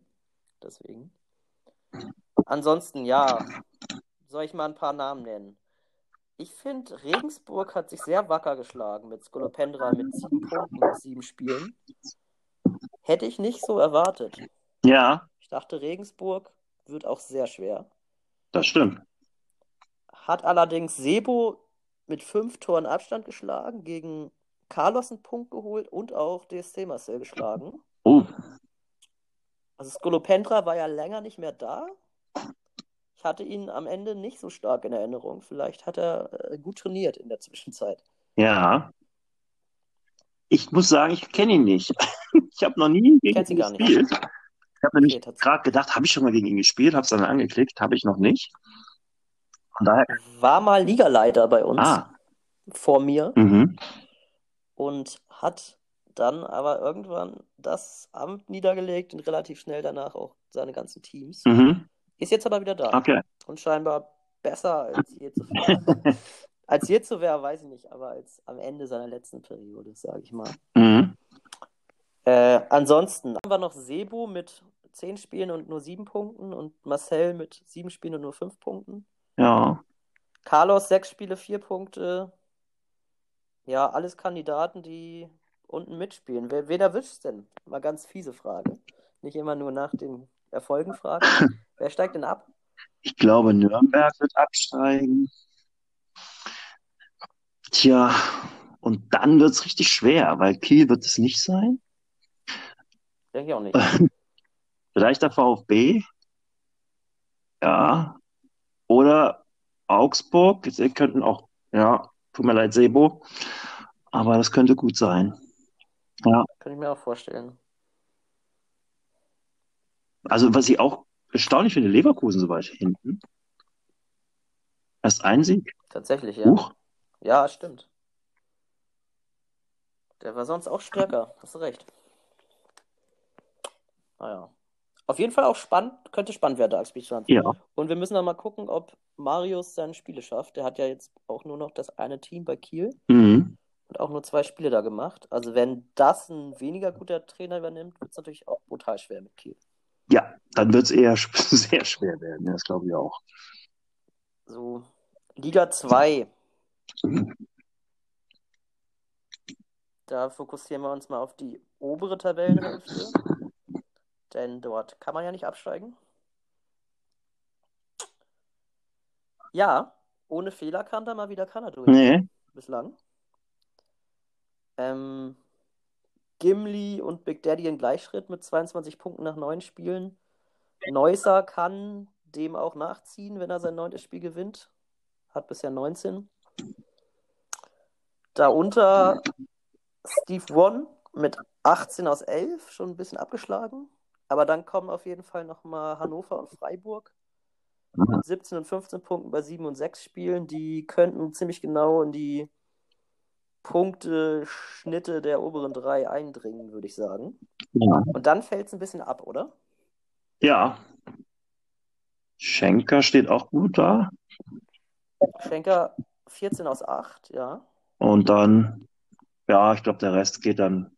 [SPEAKER 1] Deswegen. Ansonsten, ja, soll ich mal ein paar Namen nennen? Ich finde, Regensburg hat sich sehr wacker geschlagen mit Skolopendra mit sieben Punkten aus sieben Spielen. Hätte ich nicht so erwartet.
[SPEAKER 2] ja,
[SPEAKER 1] Ich dachte, Regensburg wird auch sehr schwer.
[SPEAKER 2] das stimmt.
[SPEAKER 1] Hat allerdings Sebo mit fünf Toren Abstand geschlagen, gegen Carlos einen Punkt geholt und auch DSC Marcel geschlagen.
[SPEAKER 2] Oh,
[SPEAKER 1] Also Skolopendra war ja länger nicht mehr da. Ich hatte ihn am Ende nicht so stark in Erinnerung. Vielleicht hat er äh, gut trainiert in der Zwischenzeit.
[SPEAKER 2] ja. Ich muss sagen, ich kenne ihn nicht. Ich habe noch nie gegen ihn
[SPEAKER 1] gar nicht.
[SPEAKER 2] gespielt. Ich habe nämlich
[SPEAKER 1] Okay,
[SPEAKER 2] gerade gedacht, habe ich schon mal gegen ihn gespielt, habe es dann angeklickt, habe ich noch nicht. Von daher,
[SPEAKER 1] War mal Ligaleiter bei uns
[SPEAKER 2] ah,
[SPEAKER 1] vor mir
[SPEAKER 2] mhm.
[SPEAKER 1] Und hat dann aber irgendwann das Amt niedergelegt und relativ schnell danach auch seine ganzen Teams.
[SPEAKER 2] Mhm.
[SPEAKER 1] Ist jetzt aber wieder da
[SPEAKER 2] Okay.
[SPEAKER 1] und scheinbar besser als je zuvor. als je zuvor, weiß ich nicht, aber als am Ende seiner letzten Periode, sage ich mal.
[SPEAKER 2] Mhm.
[SPEAKER 1] Äh, ansonsten haben wir noch Sebo mit zehn Spielen und nur sieben Punkten und Marcel mit sieben Spielen und nur fünf Punkten.
[SPEAKER 2] Ja.
[SPEAKER 1] Carlos sechs Spiele, vier Punkte. Ja, alles Kandidaten, die unten mitspielen. Wer, wen erwischt's denn? Mal ganz fiese Frage. Nicht immer nur nach den Erfolgen fragen. Wer steigt denn ab?
[SPEAKER 2] Ich glaube, Nürnberg wird absteigen. Tja, und dann wird es richtig schwer, weil Kiel wird es nicht sein.
[SPEAKER 1] Denke ich auch nicht.
[SPEAKER 2] Vielleicht der VfB. Ja. Oder Augsburg. Sie könnten auch, ja, tut mir leid, Sebo. Aber das könnte gut sein. Ja.
[SPEAKER 1] Kann ich mir auch vorstellen.
[SPEAKER 2] Also, was ich auch erstaunlich finde, Leverkusen so weit hinten. Erst ein Sieg.
[SPEAKER 1] Tatsächlich, ja.
[SPEAKER 2] Huch.
[SPEAKER 1] Ja, stimmt. Der war sonst auch stärker. Hast du recht. Naja. Auf jeden Fall auch spannend, könnte spannend werden, der Axtspielstand.
[SPEAKER 2] Ja.
[SPEAKER 1] Und wir müssen dann mal gucken, ob Marius seine Spiele schafft. Der hat ja jetzt auch nur noch das eine Team bei Kiel
[SPEAKER 2] Mhm.
[SPEAKER 1] und auch nur zwei Spiele da gemacht. Also wenn das ein weniger guter Trainer übernimmt, wird es natürlich auch brutal schwer mit Kiel.
[SPEAKER 2] Ja, dann wird es eher sehr schwer werden. Das glaube ich auch.
[SPEAKER 1] So, Liga 2. Da fokussieren wir uns mal auf die obere Tabellenhälfte. Denn dort kann man ja nicht absteigen. Ja, ohne Fehler kam da mal wieder keiner durch.
[SPEAKER 2] Nee.
[SPEAKER 1] Bislang. Ähm, Gimli und Big Daddy in Gleichschritt mit 22 Punkten nach neun Spielen. Neusser kann dem auch nachziehen, wenn er sein neuntes Spiel gewinnt. Hat bisher 19. Darunter Steve Won mit 18 aus 11, schon ein bisschen abgeschlagen. Aber dann kommen auf jeden Fall nochmal Hannover und Freiburg mit 17 und 15 Punkten bei 7 und 6 Spielen. Die könnten ziemlich genau in die Punkteschnitte der oberen drei eindringen, würde ich sagen.
[SPEAKER 2] Ja.
[SPEAKER 1] Und dann fällt es ein bisschen ab, oder?
[SPEAKER 2] Ja. Schenker steht auch gut da.
[SPEAKER 1] Schenker 14 aus 8, ja.
[SPEAKER 2] Und dann, ja, ich glaube, der Rest geht dann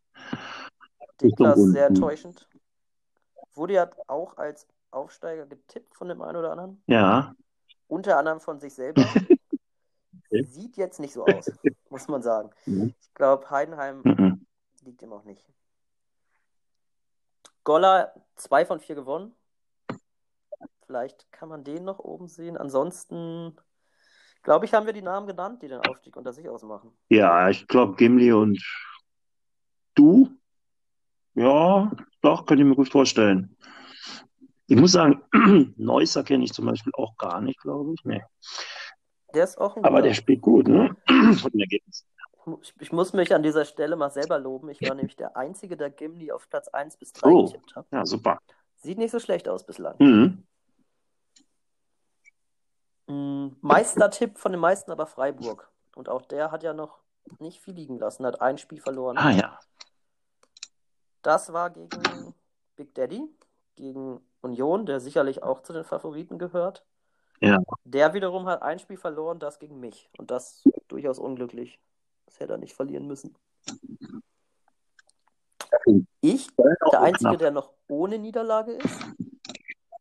[SPEAKER 2] Richtung
[SPEAKER 1] sehr
[SPEAKER 2] unten.
[SPEAKER 1] Wurde ja auch als Aufsteiger getippt von dem einen oder anderen.
[SPEAKER 2] Ja.
[SPEAKER 1] Unter anderem von sich selber. Sieht jetzt nicht so aus, muss man sagen.
[SPEAKER 2] Mhm.
[SPEAKER 1] Ich glaube, Heidenheim
[SPEAKER 2] Mhm.
[SPEAKER 1] liegt ihm auch nicht. Goller 2 von 4 gewonnen. Vielleicht kann man den noch oben sehen. Ansonsten, glaube ich, haben wir die Namen genannt, die den Aufstieg unter sich ausmachen.
[SPEAKER 2] Ja, ich glaube, Gimli und du, ja, doch, könnte ich mir gut vorstellen. Ich muss sagen, Neusser kenne ich zum Beispiel auch gar nicht, glaube ich. Nee.
[SPEAKER 1] Der ist auch ein
[SPEAKER 2] Aber
[SPEAKER 1] guter.
[SPEAKER 2] der spielt gut, ne? Von.
[SPEAKER 1] Ich, ich muss mich an dieser Stelle mal selber loben. Ich war nämlich der Einzige, der Gimli auf Platz 1 bis 3
[SPEAKER 2] Oh.
[SPEAKER 1] getippt hat.
[SPEAKER 2] Ja, super.
[SPEAKER 1] Sieht nicht so schlecht aus bislang.
[SPEAKER 2] Mhm.
[SPEAKER 1] Mm, Meistertipp von den meisten aber Freiburg. Und auch der hat ja noch nicht viel liegen lassen, hat ein Spiel verloren.
[SPEAKER 2] Ah ja.
[SPEAKER 1] Das war gegen Big Daddy, gegen Union, der sicherlich auch zu den Favoriten gehört.
[SPEAKER 2] Ja.
[SPEAKER 1] Der wiederum hat ein Spiel verloren, das gegen mich. Und das durchaus unglücklich. Das hätte er nicht verlieren müssen. Ich, der Einzige, der noch ohne Niederlage ist.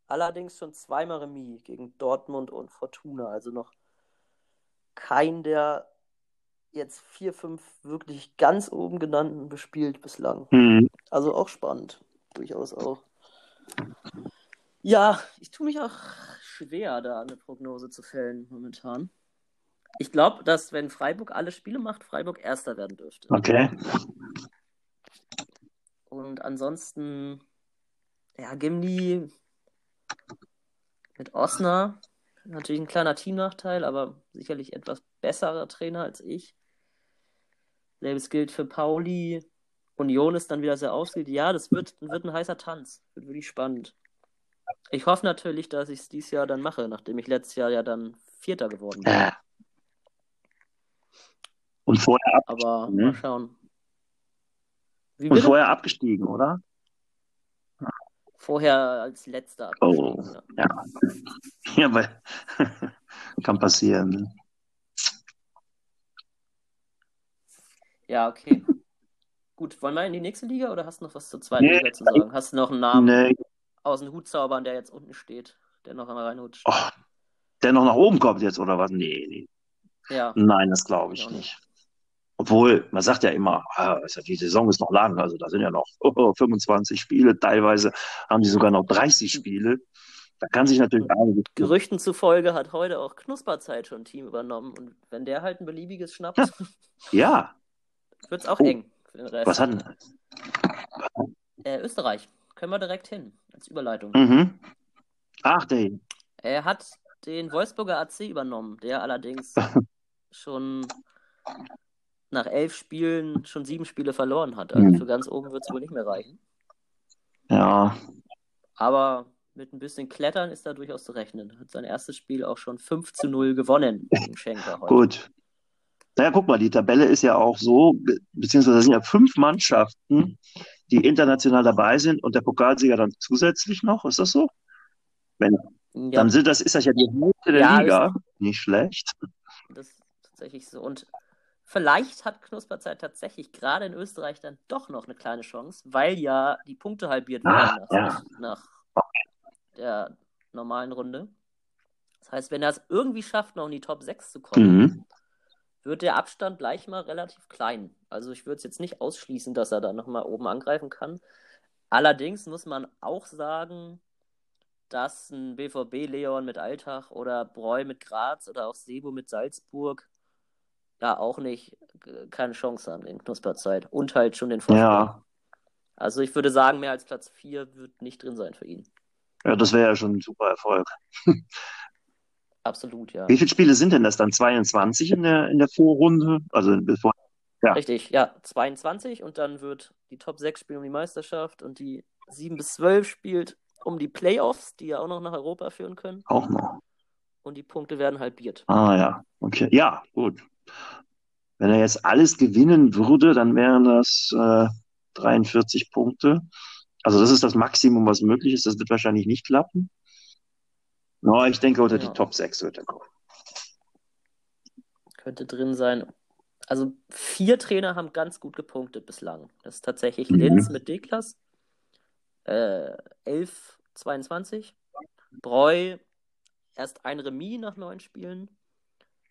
[SPEAKER 1] Allerdings schon zweimal Remis gegen Dortmund und Fortuna. Also noch kein der jetzt vier, fünf wirklich ganz oben genannten bespielt bislang.
[SPEAKER 2] Mhm.
[SPEAKER 1] Also auch spannend. Durchaus auch. Ja, ich tue mich auch schwer, da eine Prognose zu fällen momentan. Ich glaube, dass wenn Freiburg alle Spiele macht, Freiburg Erster werden dürfte.
[SPEAKER 2] Okay.
[SPEAKER 1] Und ansonsten, ja, Gimli mit Osner. Natürlich ein kleiner Teamnachteil, aber sicherlich etwas besserer Trainer als ich. Selbes gilt für Pauli. Union ist dann wieder sehr ausgeht. Ja, das wird, wird ein heißer Tanz. Wird wirklich spannend. Ich hoffe natürlich, dass ich es dieses Jahr dann mache, nachdem ich letztes Jahr ja dann Vierter geworden bin.
[SPEAKER 2] Äh. Und vorher, ab,
[SPEAKER 1] Aber
[SPEAKER 2] Mhm.
[SPEAKER 1] mal schauen. Wie
[SPEAKER 2] und
[SPEAKER 1] bitte?
[SPEAKER 2] vorher abgestiegen, oder?
[SPEAKER 1] Vorher als letzter
[SPEAKER 2] Oh.
[SPEAKER 1] abgestiegen. Ja.
[SPEAKER 2] Ja, weil kann passieren.
[SPEAKER 1] Ja, okay. Gut, wollen wir in die nächste Liga oder hast du noch was zur zweiten
[SPEAKER 2] Nee.
[SPEAKER 1] Liga zu sagen? Hast du noch einen Namen
[SPEAKER 2] Nee.
[SPEAKER 1] aus dem Hut zaubern, der jetzt unten steht, der noch einmal reinrutscht?
[SPEAKER 2] Oh, der noch nach oben kommt jetzt, oder was? Nee, nee.
[SPEAKER 1] Ja,
[SPEAKER 2] Nein, das glaube ich
[SPEAKER 1] Ich
[SPEAKER 2] nicht. Obwohl, man sagt ja immer, ah, die Saison ist noch lang, also da sind ja noch oh, 25 Spiele, teilweise haben die sogar noch 30 Spiele. Da kann sich natürlich.
[SPEAKER 1] Gerüchten zufolge hat heute auch Knusperzeit schon ein Team übernommen. Und wenn der halt ein beliebiges schnappt,
[SPEAKER 2] Ja,
[SPEAKER 1] wird es auch
[SPEAKER 2] Oh.
[SPEAKER 1] eng für den Rest.
[SPEAKER 2] was hat denn?
[SPEAKER 1] Äh, Österreich. Können wir direkt hin, als Überleitung.
[SPEAKER 2] Mhm. Ach, der.
[SPEAKER 1] Er hat den Wolfsburger AC übernommen, der allerdings schon nach elf Spielen schon sieben Spiele verloren hat. Also
[SPEAKER 2] Mhm.
[SPEAKER 1] für ganz oben wird es wohl nicht mehr reichen.
[SPEAKER 2] Ja,
[SPEAKER 1] Aber mit ein bisschen Klettern ist da durchaus zu rechnen. Hat sein erstes Spiel auch schon 5 zu 0 gewonnen gegen Schenker heute.
[SPEAKER 2] gut. Naja, guck mal, die Tabelle ist ja auch so, be- beziehungsweise sind ja fünf Mannschaften, die international dabei sind und der Pokalsieger dann zusätzlich noch. Ist das so? Wenn,
[SPEAKER 1] Ja,
[SPEAKER 2] dann sind das, ist das ja die Hälfte der
[SPEAKER 1] Ja,
[SPEAKER 2] Liga. Nicht schlecht.
[SPEAKER 1] das ist tatsächlich so. Und vielleicht hat Knusperzeit tatsächlich gerade in Österreich dann doch noch eine kleine Chance, weil ja die Punkte halbiert
[SPEAKER 2] Ah,
[SPEAKER 1] werden
[SPEAKER 2] ja.
[SPEAKER 1] nach, nach der normalen Runde. Das heißt, wenn er es irgendwie schafft, noch in die Top 6 zu kommen,
[SPEAKER 2] Mhm.
[SPEAKER 1] Wird der Abstand gleich mal relativ klein. Also ich würde es jetzt nicht ausschließen, dass er da nochmal oben angreifen kann. Allerdings muss man auch sagen, dass ein BVB Leon mit Altach oder Breu mit Graz oder auch Sebo mit Salzburg ja auch nicht äh, keine Chance haben in Knusperzeit und halt schon den Vorsprung.
[SPEAKER 2] Ja.
[SPEAKER 1] Also ich würde sagen, mehr als Platz 4 wird nicht drin sein für ihn.
[SPEAKER 2] Ja, das wäre ja schon ein super Erfolg.
[SPEAKER 1] Absolut, ja.
[SPEAKER 2] Wie viele Spiele sind denn das dann? 22 in der, in der Vorrunde? Also bevor. Ja.
[SPEAKER 1] Richtig, ja, 22 und dann wird die Top 6 spielen um die Meisterschaft und die 7 bis 12 spielt um die Playoffs, die ja auch noch nach Europa führen können
[SPEAKER 2] Auch noch.
[SPEAKER 1] und die Punkte werden halbiert.
[SPEAKER 2] Ah ja, okay. Ja, gut. Wenn er jetzt alles gewinnen würde, dann wären das äh, 43 Punkte. Also das ist das Maximum, was möglich ist. Das wird wahrscheinlich nicht klappen. No, ich denke, unter die
[SPEAKER 1] Ja.
[SPEAKER 2] Top 6 wird er kommen.
[SPEAKER 1] Könnte drin sein. Also vier Trainer haben ganz gut gepunktet bislang. Das ist tatsächlich
[SPEAKER 2] Mhm.
[SPEAKER 1] Linz mit Deklas, äh, 11, 22. Breu, erst ein Remis nach neun Spielen.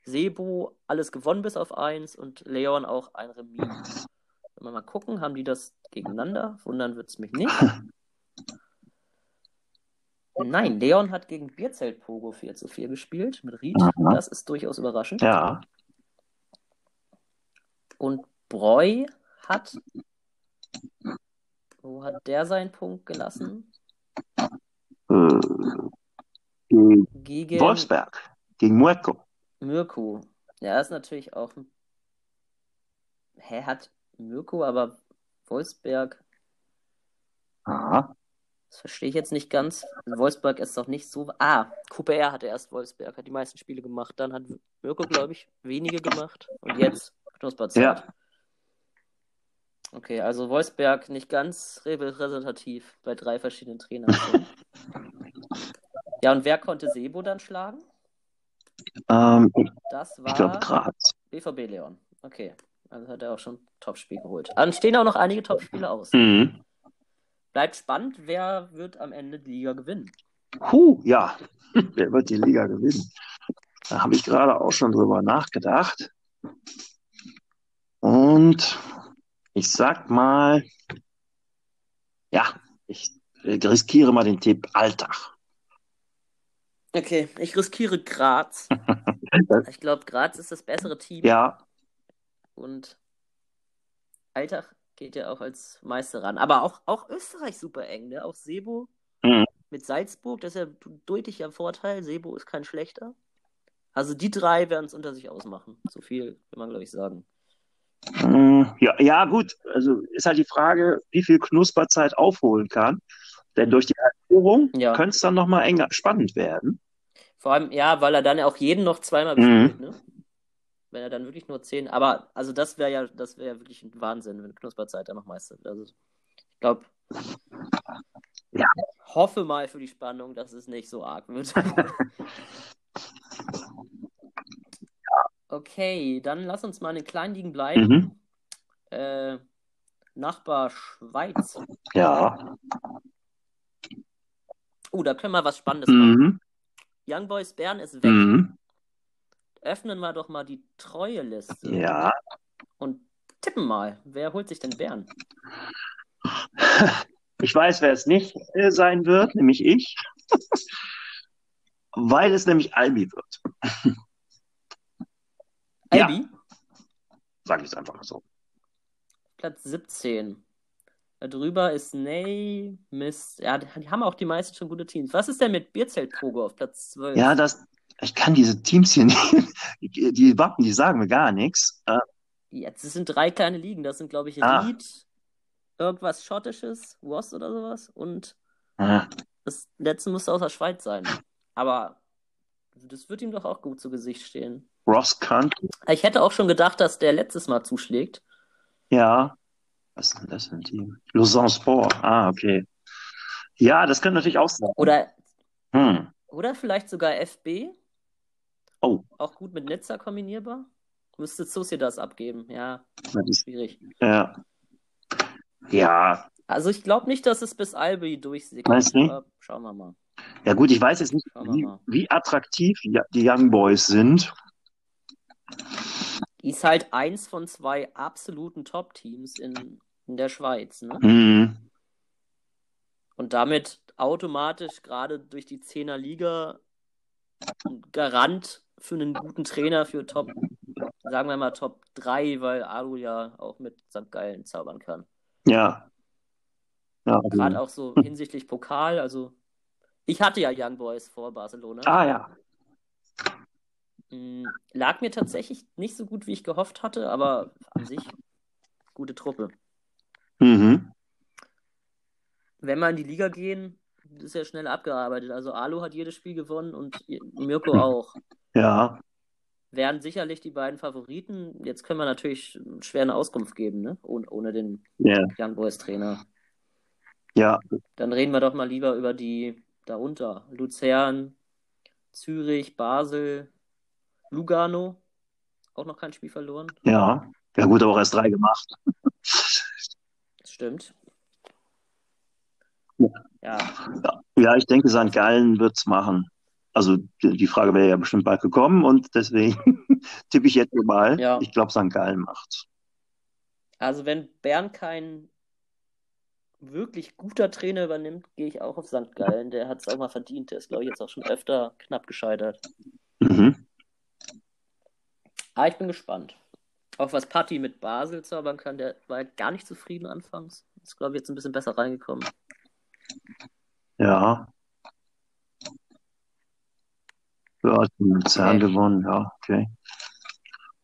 [SPEAKER 1] Sebo, alles gewonnen bis auf eins und Leon auch ein Remis. Wenn wir mal gucken, haben die das gegeneinander? Wundern wird es mich nicht. Nein, Leon hat gegen Bierzelt Pogo 4 zu 4 gespielt mit Ried.
[SPEAKER 2] Aha.
[SPEAKER 1] Das ist durchaus überraschend.
[SPEAKER 2] Ja.
[SPEAKER 1] Und Breu hat. Wo hat der seinen Punkt gelassen?
[SPEAKER 2] Äh, gegen Wolfsberg. Gegen Muerco.
[SPEAKER 1] Mirko. Ja, ist natürlich auch. ein- Hä, hat Mirko, aber Wolfsberg.
[SPEAKER 2] Aha.
[SPEAKER 1] Das verstehe ich jetzt nicht ganz. Wolfsberg ist doch nicht so. Ah, QPR hatte erst Wolfsberg, hat die meisten Spiele gemacht. Dann hat Mirko, glaube ich, wenige gemacht. Und jetzt Knusperzeit.
[SPEAKER 2] Ja.
[SPEAKER 1] Okay, also Wolfsberg nicht ganz repräsentativ bei drei verschiedenen Trainern. ja, und wer konnte Sebo dann schlagen?
[SPEAKER 2] Ähm,
[SPEAKER 1] Das
[SPEAKER 2] ich glaube
[SPEAKER 1] war
[SPEAKER 2] Graz.
[SPEAKER 1] BVB Leon. Okay, also hat er auch schon Topspiel geholt. Dann stehen auch noch einige Topspiele aus.
[SPEAKER 2] Mhm.
[SPEAKER 1] Bleibt spannend, wer wird am Ende die Liga gewinnen?
[SPEAKER 2] Huh, ja. Wer wird die Liga gewinnen? Da habe ich gerade auch schon drüber nachgedacht. Und ich sag mal, ja, ich riskiere mal den Tipp Alltag.
[SPEAKER 1] Okay, ich riskiere Graz. Ich glaube, Graz ist das bessere Team.
[SPEAKER 2] Ja,
[SPEAKER 1] Und Alltag geht ja auch als Meister ran. Aber auch, auch Österreich super eng, ne? Auch Sebo
[SPEAKER 2] Mhm.
[SPEAKER 1] mit Salzburg, das ist ja deutlich ein Vorteil. Sebo ist kein schlechter. Also die drei werden es unter sich ausmachen. So viel kann man, glaube ich, sagen.
[SPEAKER 2] Mm, Ja, ja, gut. Also ist halt die Frage, wie viel Knusperzeit aufholen kann. Denn durch die Halbierung
[SPEAKER 1] Ja.
[SPEAKER 2] könnte es dann nochmal enger spannend werden.
[SPEAKER 1] Vor allem, ja, weil er dann auch jeden noch zweimal
[SPEAKER 2] Mhm.
[SPEAKER 1] bespielt, ne? Wenn er dann wirklich nur zehn. Aber also das wäre ja, das wäre ja wirklich ein Wahnsinn, wenn Knusperzeit dann noch Meister wird. Also ich glaube,
[SPEAKER 2] Ja.
[SPEAKER 1] hoffe mal für die Spannung, dass es nicht so arg wird. Okay, dann lass uns mal in den kleinen Ligen bleiben.
[SPEAKER 2] Mhm.
[SPEAKER 1] Äh, Nachbar Schweiz.
[SPEAKER 2] Ja.
[SPEAKER 1] Oh, da können wir was Spannendes machen.
[SPEAKER 2] Mhm.
[SPEAKER 1] Young Boys Bern ist weg.
[SPEAKER 2] Mhm.
[SPEAKER 1] Öffnen wir doch mal die Treue-Liste.
[SPEAKER 2] Ja.
[SPEAKER 1] Und tippen mal. Wer holt sich denn Bern?
[SPEAKER 2] Ich weiß, wer es nicht äh, sein wird, nämlich ich. Weil es nämlich Albi wird. Ja.
[SPEAKER 1] Albi,
[SPEAKER 2] Sag ich es einfach so.
[SPEAKER 1] Platz 17. Darüber ist Ney, Mist. Ja, die haben auch die meisten schon gute Teams. Was ist denn mit Bierzelt Pogo auf Platz 12?
[SPEAKER 2] Ja, das, ich kann diese Teams hier nicht, die, Wappen, die sagen mir gar nichts. Äh,
[SPEAKER 1] Jetzt sind drei kleine Ligen. Das sind, glaube ich,
[SPEAKER 2] Ah.
[SPEAKER 1] Irgendwas Schottisches, Was oder sowas. Und
[SPEAKER 2] äh,
[SPEAKER 1] das letzte müsste aus der Schweiz sein. Aber das wird ihm doch auch gut zu Gesicht stehen.
[SPEAKER 2] Ross Country,
[SPEAKER 1] Ich hätte auch schon gedacht, dass der letztes Mal zuschlägt.
[SPEAKER 2] ja. Was ist denn das für ein Team? Lausanne Sport, ah, okay. Ja, das könnte natürlich auch sein.
[SPEAKER 1] Oder,
[SPEAKER 2] Hm.
[SPEAKER 1] oder vielleicht sogar FB.
[SPEAKER 2] Oh,
[SPEAKER 1] Auch gut mit Nizza kombinierbar. Müsste Susi das abgeben. Ja,
[SPEAKER 2] das ist,
[SPEAKER 1] schwierig.
[SPEAKER 2] ja. Ja,
[SPEAKER 1] Also ich glaube nicht, dass es bis Albi durchsickert.
[SPEAKER 2] Meinst du
[SPEAKER 1] Schauen wir mal.
[SPEAKER 2] ja gut, ich weiß jetzt nicht, wie, wie attraktiv die Young Boys sind.
[SPEAKER 1] Ist halt eins von zwei absoluten Top-Teams in, in der Schweiz. Ne?
[SPEAKER 2] Hm.
[SPEAKER 1] Und damit automatisch gerade durch die 10er Liga Garant für einen guten Trainer für Top, sagen wir mal Top 3, weil Alu ja auch mit St. Gallen zaubern kann.
[SPEAKER 2] Ja. Ja,
[SPEAKER 1] Gerade
[SPEAKER 2] also,
[SPEAKER 1] auch so hinsichtlich Pokal. Also ich hatte ja Young Boys vor Barcelona.
[SPEAKER 2] ah ja.
[SPEAKER 1] Mm, Lag mir tatsächlich nicht so gut, wie ich gehofft hatte, aber an sich gute Truppe.
[SPEAKER 2] Mhm.
[SPEAKER 1] Wenn wir in die Liga gehen, ist ja schnell abgearbeitet. Also Alu hat jedes Spiel gewonnen und Mirko auch.
[SPEAKER 2] Ja.
[SPEAKER 1] Wären sicherlich die beiden Favoriten. Jetzt können wir natürlich schwer eine Auskunft geben, ne? Ohne, ohne den
[SPEAKER 2] Ja.
[SPEAKER 1] Young Boys Trainer.
[SPEAKER 2] Ja.
[SPEAKER 1] Dann reden wir doch mal lieber über die darunter. Luzern, Zürich, Basel, Lugano. Auch noch kein Spiel verloren.
[SPEAKER 2] Ja. Ja, gut, aber auch erst drei gemacht.
[SPEAKER 1] Das stimmt.
[SPEAKER 2] Ja.
[SPEAKER 1] Ja,
[SPEAKER 2] ich denke, St. Gallen wird's machen. Also die, die Frage wäre ja bestimmt bald gekommen und deswegen tippe ich jetzt mal.
[SPEAKER 1] Ja.
[SPEAKER 2] Ich glaube, St. Gallen macht's.
[SPEAKER 1] also wenn Bern kein wirklich guter Trainer übernimmt, gehe ich auch auf St. Gallen. Der hat es auch mal verdient. Der ist, glaube ich, jetzt auch schon öfter knapp gescheitert.
[SPEAKER 2] Mhm.
[SPEAKER 1] Aber ich bin gespannt. Auch was Patti mit Basel zaubern kann, der war ja gar nicht zufrieden anfangs. Ist, glaube ich, jetzt ein bisschen besser reingekommen.
[SPEAKER 2] Ja. Ja, hat den Luzern
[SPEAKER 1] Okay.
[SPEAKER 2] gewonnen, ja, okay.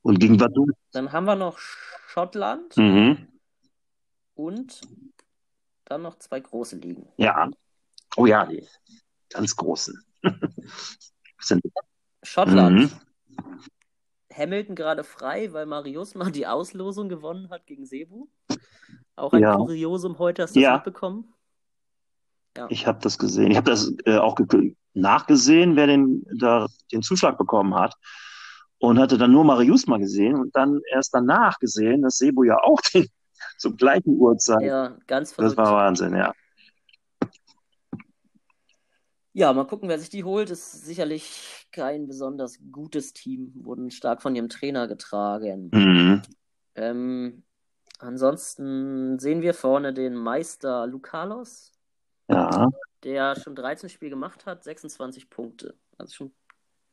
[SPEAKER 2] Und gegen Vaduz?
[SPEAKER 1] Dann haben wir noch Schottland
[SPEAKER 2] Mhm.
[SPEAKER 1] und dann noch zwei große Ligen.
[SPEAKER 2] Ja. Oh ja, die ganz großen. Sind,
[SPEAKER 1] Schottland.
[SPEAKER 2] Mhm.
[SPEAKER 1] Hamilton gerade frei, weil Marius mal die Auslosung gewonnen hat gegen Sebu. Auch ein
[SPEAKER 2] Ja.
[SPEAKER 1] Kuriosum heute, hast du das
[SPEAKER 2] Ja.
[SPEAKER 1] mitbekommen? Ja.
[SPEAKER 2] ich habe das gesehen. Ich habe das äh, auch ge nachgesehen, wer den, da, den Zuschlag bekommen hat. Und hatte dann nur Marius mal gesehen und dann erst danach gesehen, dass Sebo ja auch den, zur gleichen Uhrzeit.
[SPEAKER 1] ja, ganz
[SPEAKER 2] Das
[SPEAKER 1] verrückt.
[SPEAKER 2] war Wahnsinn, ja.
[SPEAKER 1] Ja, mal gucken, wer sich die holt. Ist sicherlich kein besonders gutes Team. Wurden stark von ihrem Trainer getragen.
[SPEAKER 2] Mhm.
[SPEAKER 1] Ähm, ansonsten sehen wir vorne den Meister Lucalos,
[SPEAKER 2] Ja,
[SPEAKER 1] der schon 13 Spiele gemacht hat, 26 Punkte. Also schon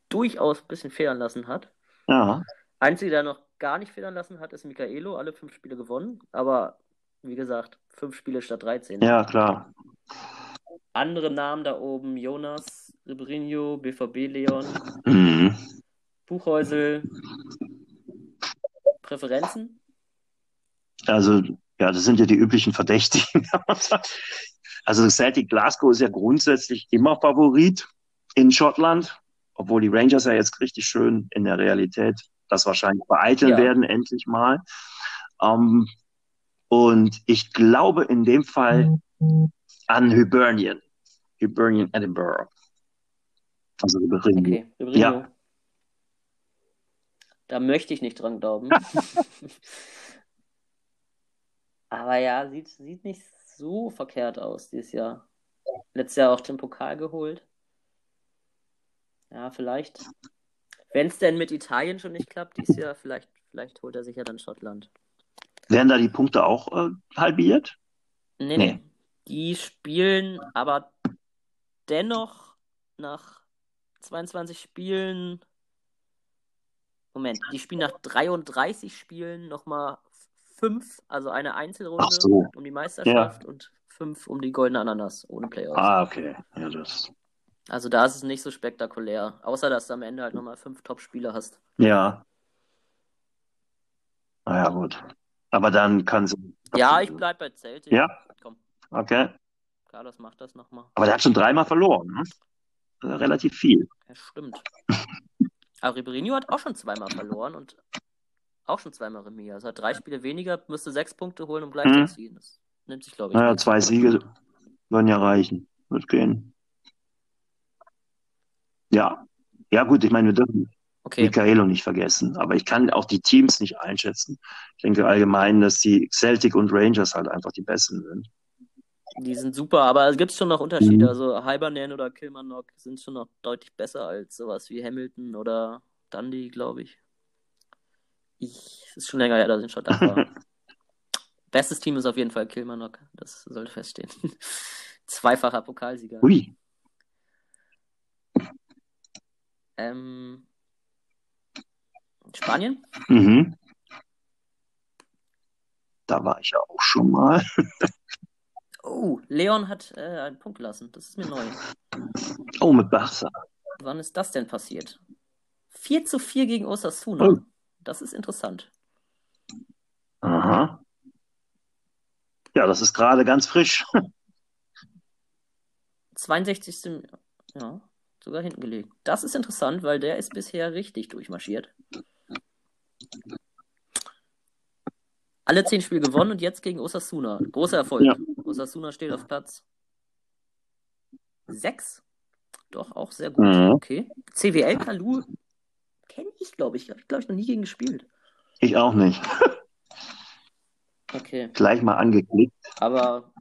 [SPEAKER 1] durchaus ein bisschen federn lassen hat.
[SPEAKER 2] ja,
[SPEAKER 1] Einziger, der noch gar nicht federn lassen hat, ist Michaelo. Alle fünf Spiele gewonnen. Aber wie gesagt, fünf Spiele statt 13.
[SPEAKER 2] ja, klar.
[SPEAKER 1] Andere Namen da oben: Jonas, Ribeirinho, BVB Leon,
[SPEAKER 2] Mhm.
[SPEAKER 1] Buchhäusel. Präferenzen?
[SPEAKER 2] Also, ja, das sind ja die üblichen Verdächtigen. Also Celtic Glasgow ist ja grundsätzlich immer Favorit in Schottland, obwohl die Rangers ja jetzt richtig schön in der Realität das wahrscheinlich vereiteln
[SPEAKER 1] Ja.
[SPEAKER 2] werden, endlich mal. Ähm, und ich glaube in dem Fall an Hibernian. Hibernian Edinburgh. Also Hibernian.
[SPEAKER 1] Okay, Ribeirinho.
[SPEAKER 2] Ja.
[SPEAKER 1] Da möchte ich nicht dran glauben. Aber ja, sieht, sieht nicht so verkehrt aus dieses Jahr. Letztes Jahr auch den Pokal geholt. Ja, vielleicht. Wenn es denn mit Italien schon nicht klappt dieses Jahr, vielleicht, vielleicht holt er sich ja dann Schottland.
[SPEAKER 2] Werden da die Punkte auch äh, halbiert?
[SPEAKER 1] Nee,
[SPEAKER 2] Nee.
[SPEAKER 1] Die spielen aber dennoch nach 22 Spielen. Moment, die spielen nach 33 Spielen nochmal 5, also eine Einzelrunde
[SPEAKER 2] so.
[SPEAKER 1] um die Meisterschaft und 5 um die goldene Ananas ohne Playoffs.
[SPEAKER 2] Ah, okay. Ja, das.
[SPEAKER 1] Also da ist es nicht so spektakulär, außer dass du am Ende halt nochmal 5 Top-Spieler hast.
[SPEAKER 2] Ja. Naja, gut. Aber dann kann sie.
[SPEAKER 1] Ja, ich bleib bei Celtic.
[SPEAKER 2] Ja?
[SPEAKER 1] Komm,
[SPEAKER 2] Okay.
[SPEAKER 1] Carlos macht das nochmal.
[SPEAKER 2] Aber der hat schon dreimal verloren. Ne? Relativ viel.
[SPEAKER 1] Ja, stimmt. Aber Ribeirinho hat auch schon zweimal verloren und auch schon zweimal Remis. Also hat drei Spiele weniger, müsste sechs Punkte holen, um gleich
[SPEAKER 2] Mhm.
[SPEAKER 1] zu ziehen. Das nimmt sich, glaube ich.
[SPEAKER 2] Naja, zwei Siege würden ja reichen. Wird gehen. Ja. Ja, gut, ich meine, wir dürfen
[SPEAKER 1] Okay,
[SPEAKER 2] Michaelo nicht vergessen. Aber ich kann auch die Teams nicht einschätzen. Ich denke allgemein, dass die Celtic und Rangers halt einfach die besten sind.
[SPEAKER 1] die sind super, aber es gibt schon noch Unterschiede.
[SPEAKER 2] Mhm.
[SPEAKER 1] Also Hibernian oder Kilmarnock sind schon noch deutlich besser als sowas wie Hamilton oder Dundee, glaube ich. Ich, ist schon länger her, dass ich in Schottland war. Bestes Team ist auf jeden Fall Kilmarnock. Das sollte feststehen. Zweifacher Pokalsieger.
[SPEAKER 2] Ui.
[SPEAKER 1] Ähm, Spanien?
[SPEAKER 2] Mhm. Da war ich ja auch schon mal.
[SPEAKER 1] Oh, Leon hat äh, einen Punkt gelassen. Das ist mir neu.
[SPEAKER 2] Oh, mit Barca.
[SPEAKER 1] Wann ist das denn passiert? 4 zu 4 gegen Osasuna.
[SPEAKER 2] Oh.
[SPEAKER 1] Das ist interessant.
[SPEAKER 2] Aha. Ja, das ist gerade ganz frisch.
[SPEAKER 1] 62. Ja, sogar hinten gelegen. Das ist interessant, weil der ist bisher richtig durchmarschiert. Alle zehn Spiele gewonnen und jetzt gegen Osasuna. Großer Erfolg.
[SPEAKER 2] Ja.
[SPEAKER 1] Osasuna steht auf Platz 6. Doch, auch sehr gut.
[SPEAKER 2] Mhm.
[SPEAKER 1] Okay. CWL Kalu kenne ich, glaube ich. Habe ich, glaube ich, noch nie gegen gespielt.
[SPEAKER 2] Ich auch nicht.
[SPEAKER 1] Okay.
[SPEAKER 2] Gleich mal angeklickt.
[SPEAKER 1] Aber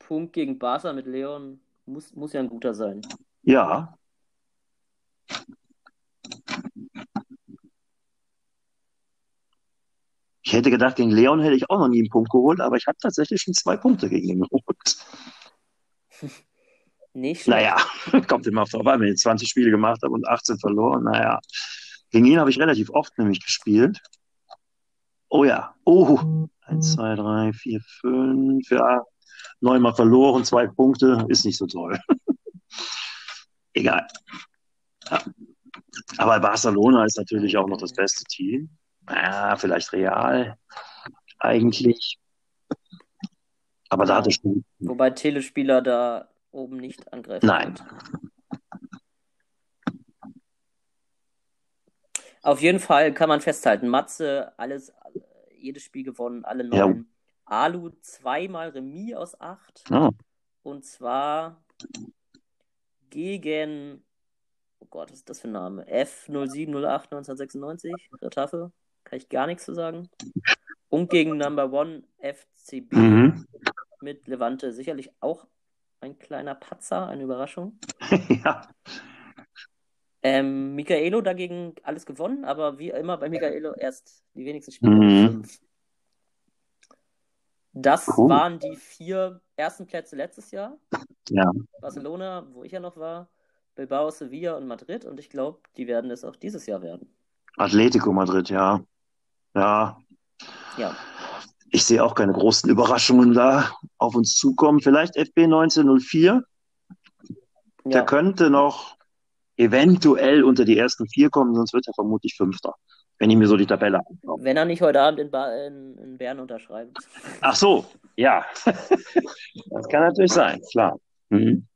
[SPEAKER 1] Punkt gegen Barca mit Leon muss, muss ja ein guter sein.
[SPEAKER 2] Ja. Ich hätte gedacht, gegen Leon hätte ich auch noch nie einen Punkt geholt, aber ich habe tatsächlich schon zwei Punkte gegen ihn geholt.
[SPEAKER 1] Nicht schlecht.
[SPEAKER 2] Naja, kommt immer an, wenn ich 20 Spiele gemacht habe und 18 verloren. Naja, gegen ihn habe ich relativ oft nämlich gespielt. Oh ja, oh, 1, 2, 3, 4, 5, ja, neunmal verloren, zwei Punkte, ist nicht so toll. Egal. Ja. Aber Barcelona ist natürlich auch noch das beste Team. Ja, vielleicht Real, eigentlich. Aber da hatte schon.
[SPEAKER 1] Wobei Telespieler da oben nicht angreifen.
[SPEAKER 2] Nein.
[SPEAKER 1] wird. Auf jeden Fall kann man festhalten, Matze, alles, jedes Spiel gewonnen, alle
[SPEAKER 2] Ja.
[SPEAKER 1] neun. Alu zweimal Remis aus acht.
[SPEAKER 2] Ah,
[SPEAKER 1] Und zwar gegen, oh Gott, was ist das für ein Name? F0708 1996, Retafe. Kann ich gar nichts zu sagen. Und gegen Number One FCB
[SPEAKER 2] mhm.
[SPEAKER 1] mit Levante. Sicherlich auch ein kleiner Patzer, eine Überraschung.
[SPEAKER 2] ja.
[SPEAKER 1] Ähm, Michaelo dagegen alles gewonnen, aber wie immer bei Michaelo erst die wenigsten Spiele.
[SPEAKER 2] Mhm.
[SPEAKER 1] Das
[SPEAKER 2] Cool.
[SPEAKER 1] waren die vier ersten Plätze letztes Jahr.
[SPEAKER 2] Ja.
[SPEAKER 1] Barcelona, wo ich ja noch war, Bilbao, Sevilla und Madrid. Und ich glaube, die werden es auch dieses Jahr werden.
[SPEAKER 2] Atletico Madrid, ja. Ja,
[SPEAKER 1] Ja,
[SPEAKER 2] ich sehe auch keine großen Überraschungen da auf uns zukommen. Vielleicht FB 1904, der
[SPEAKER 1] ja.
[SPEAKER 2] könnte noch eventuell unter die ersten vier kommen, sonst wird er vermutlich Fünfter, wenn ich mir so die Tabelle anschaue.
[SPEAKER 1] Wenn er nicht heute Abend in, ba in, in Bern unterschreibt.
[SPEAKER 2] Ach so, ja. Das kann natürlich sein, klar. Mhm.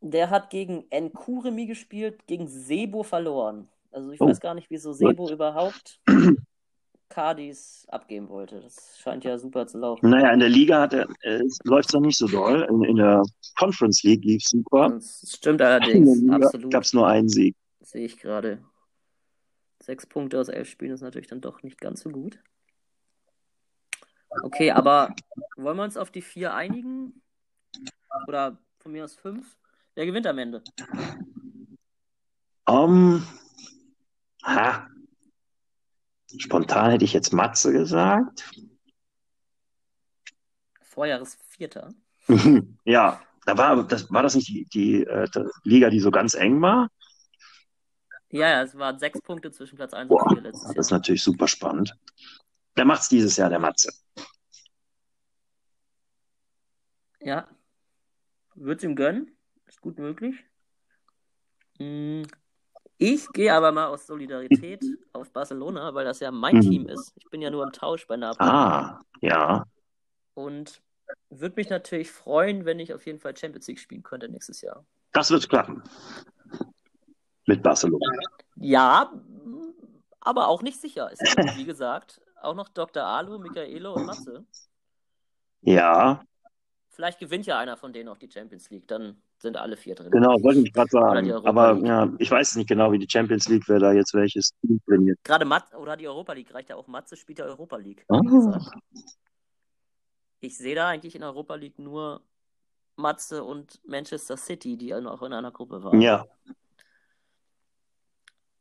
[SPEAKER 1] Der hat gegen Nkuremi gespielt, gegen Sebo verloren. Also ich
[SPEAKER 2] Oh.
[SPEAKER 1] weiß gar nicht, wieso Sebo überhaupt Cardis abgeben wollte. Das scheint ja super zu laufen.
[SPEAKER 2] Naja, in der Liga hat er, äh, läuft es noch nicht so doll. In, in der Conference League lief es super.
[SPEAKER 1] Das stimmt allerdings, absolut.
[SPEAKER 2] gab es nur einen Sieg.
[SPEAKER 1] Sehe ich gerade. Sechs Punkte aus elf Spielen ist natürlich dann doch nicht ganz so gut. Okay, aber wollen wir uns auf die vier einigen? Oder von mir aus fünf? Wer gewinnt am Ende?
[SPEAKER 2] Um, ha. Spontan hätte ich jetzt Matze gesagt.
[SPEAKER 1] Vorjahresvierter.
[SPEAKER 2] ja, da war, das, war das nicht die, die äh, Liga, die so ganz eng war?
[SPEAKER 1] Ja, ja, es waren sechs Punkte zwischen Platz 1 und 4 letztes Jahr.
[SPEAKER 2] Das ist natürlich super spannend. Der macht es dieses Jahr, der Matze.
[SPEAKER 1] Ja. Würde es ihm gönnen. Ist gut möglich. Hm. Ich gehe aber mal aus Solidarität auf Barcelona, weil das ja mein mhm. Team ist. Ich bin ja nur im Tausch bei Napoli.
[SPEAKER 2] Ah, ja.
[SPEAKER 1] Und würde mich natürlich freuen, wenn ich auf jeden Fall Champions League spielen könnte nächstes Jahr.
[SPEAKER 2] Das wird klappen. Mit Barcelona.
[SPEAKER 1] Ja, aber auch nicht sicher. Es gibt, wie gesagt, auch noch Dr. Alu, Michaelo und Matze.
[SPEAKER 2] Ja.
[SPEAKER 1] Vielleicht gewinnt ja einer von denen auch die Champions League, dann sind alle vier drin.
[SPEAKER 2] Genau, wollte ich gerade sagen. Aber ja, ich weiß nicht genau, wie die Champions League, wer da jetzt welches Team
[SPEAKER 1] trainiert. Gerade Matze, oder die Europa League, reicht ja auch Matze, spielt ja Europa League.
[SPEAKER 2] Oh.
[SPEAKER 1] Ich sehe da eigentlich in Europa League nur Matze und Manchester City, die auch in einer Gruppe waren.
[SPEAKER 2] Ja.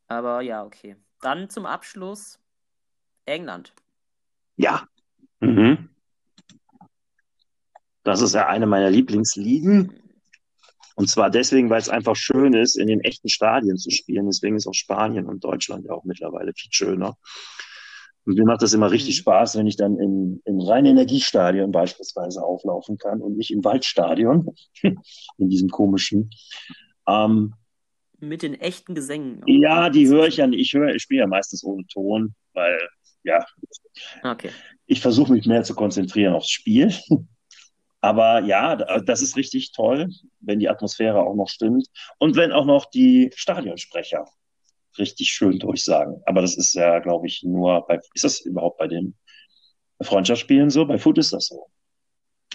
[SPEAKER 1] Aber ja, okay. Dann zum Abschluss England.
[SPEAKER 2] Ja. Mhm. Das ist ja eine meiner Lieblingsligen. Und zwar deswegen, weil es einfach schön ist, in den echten Stadien zu spielen. Deswegen ist auch Spanien und Deutschland ja auch mittlerweile viel schöner. Und mir macht das immer richtig mhm. Spaß, wenn ich dann in, in reine Energiestadion beispielsweise auflaufen kann und nicht im Waldstadion, in diesem komischen. Ähm,
[SPEAKER 1] Mit den echten Gesängen.
[SPEAKER 2] Ja, die höre ich ja nicht. Ich höre, ich spiele ja meistens ohne Ton, weil, ja.
[SPEAKER 1] Okay.
[SPEAKER 2] Ich versuche mich mehr zu konzentrieren aufs Spiel. Aber ja, das ist richtig toll, wenn die Atmosphäre auch noch stimmt und wenn auch noch die Stadionsprecher richtig schön durchsagen. Aber das ist ja, glaube ich, nur bei, ist das überhaupt bei den Freundschaftsspielen so? Bei Food ist das so.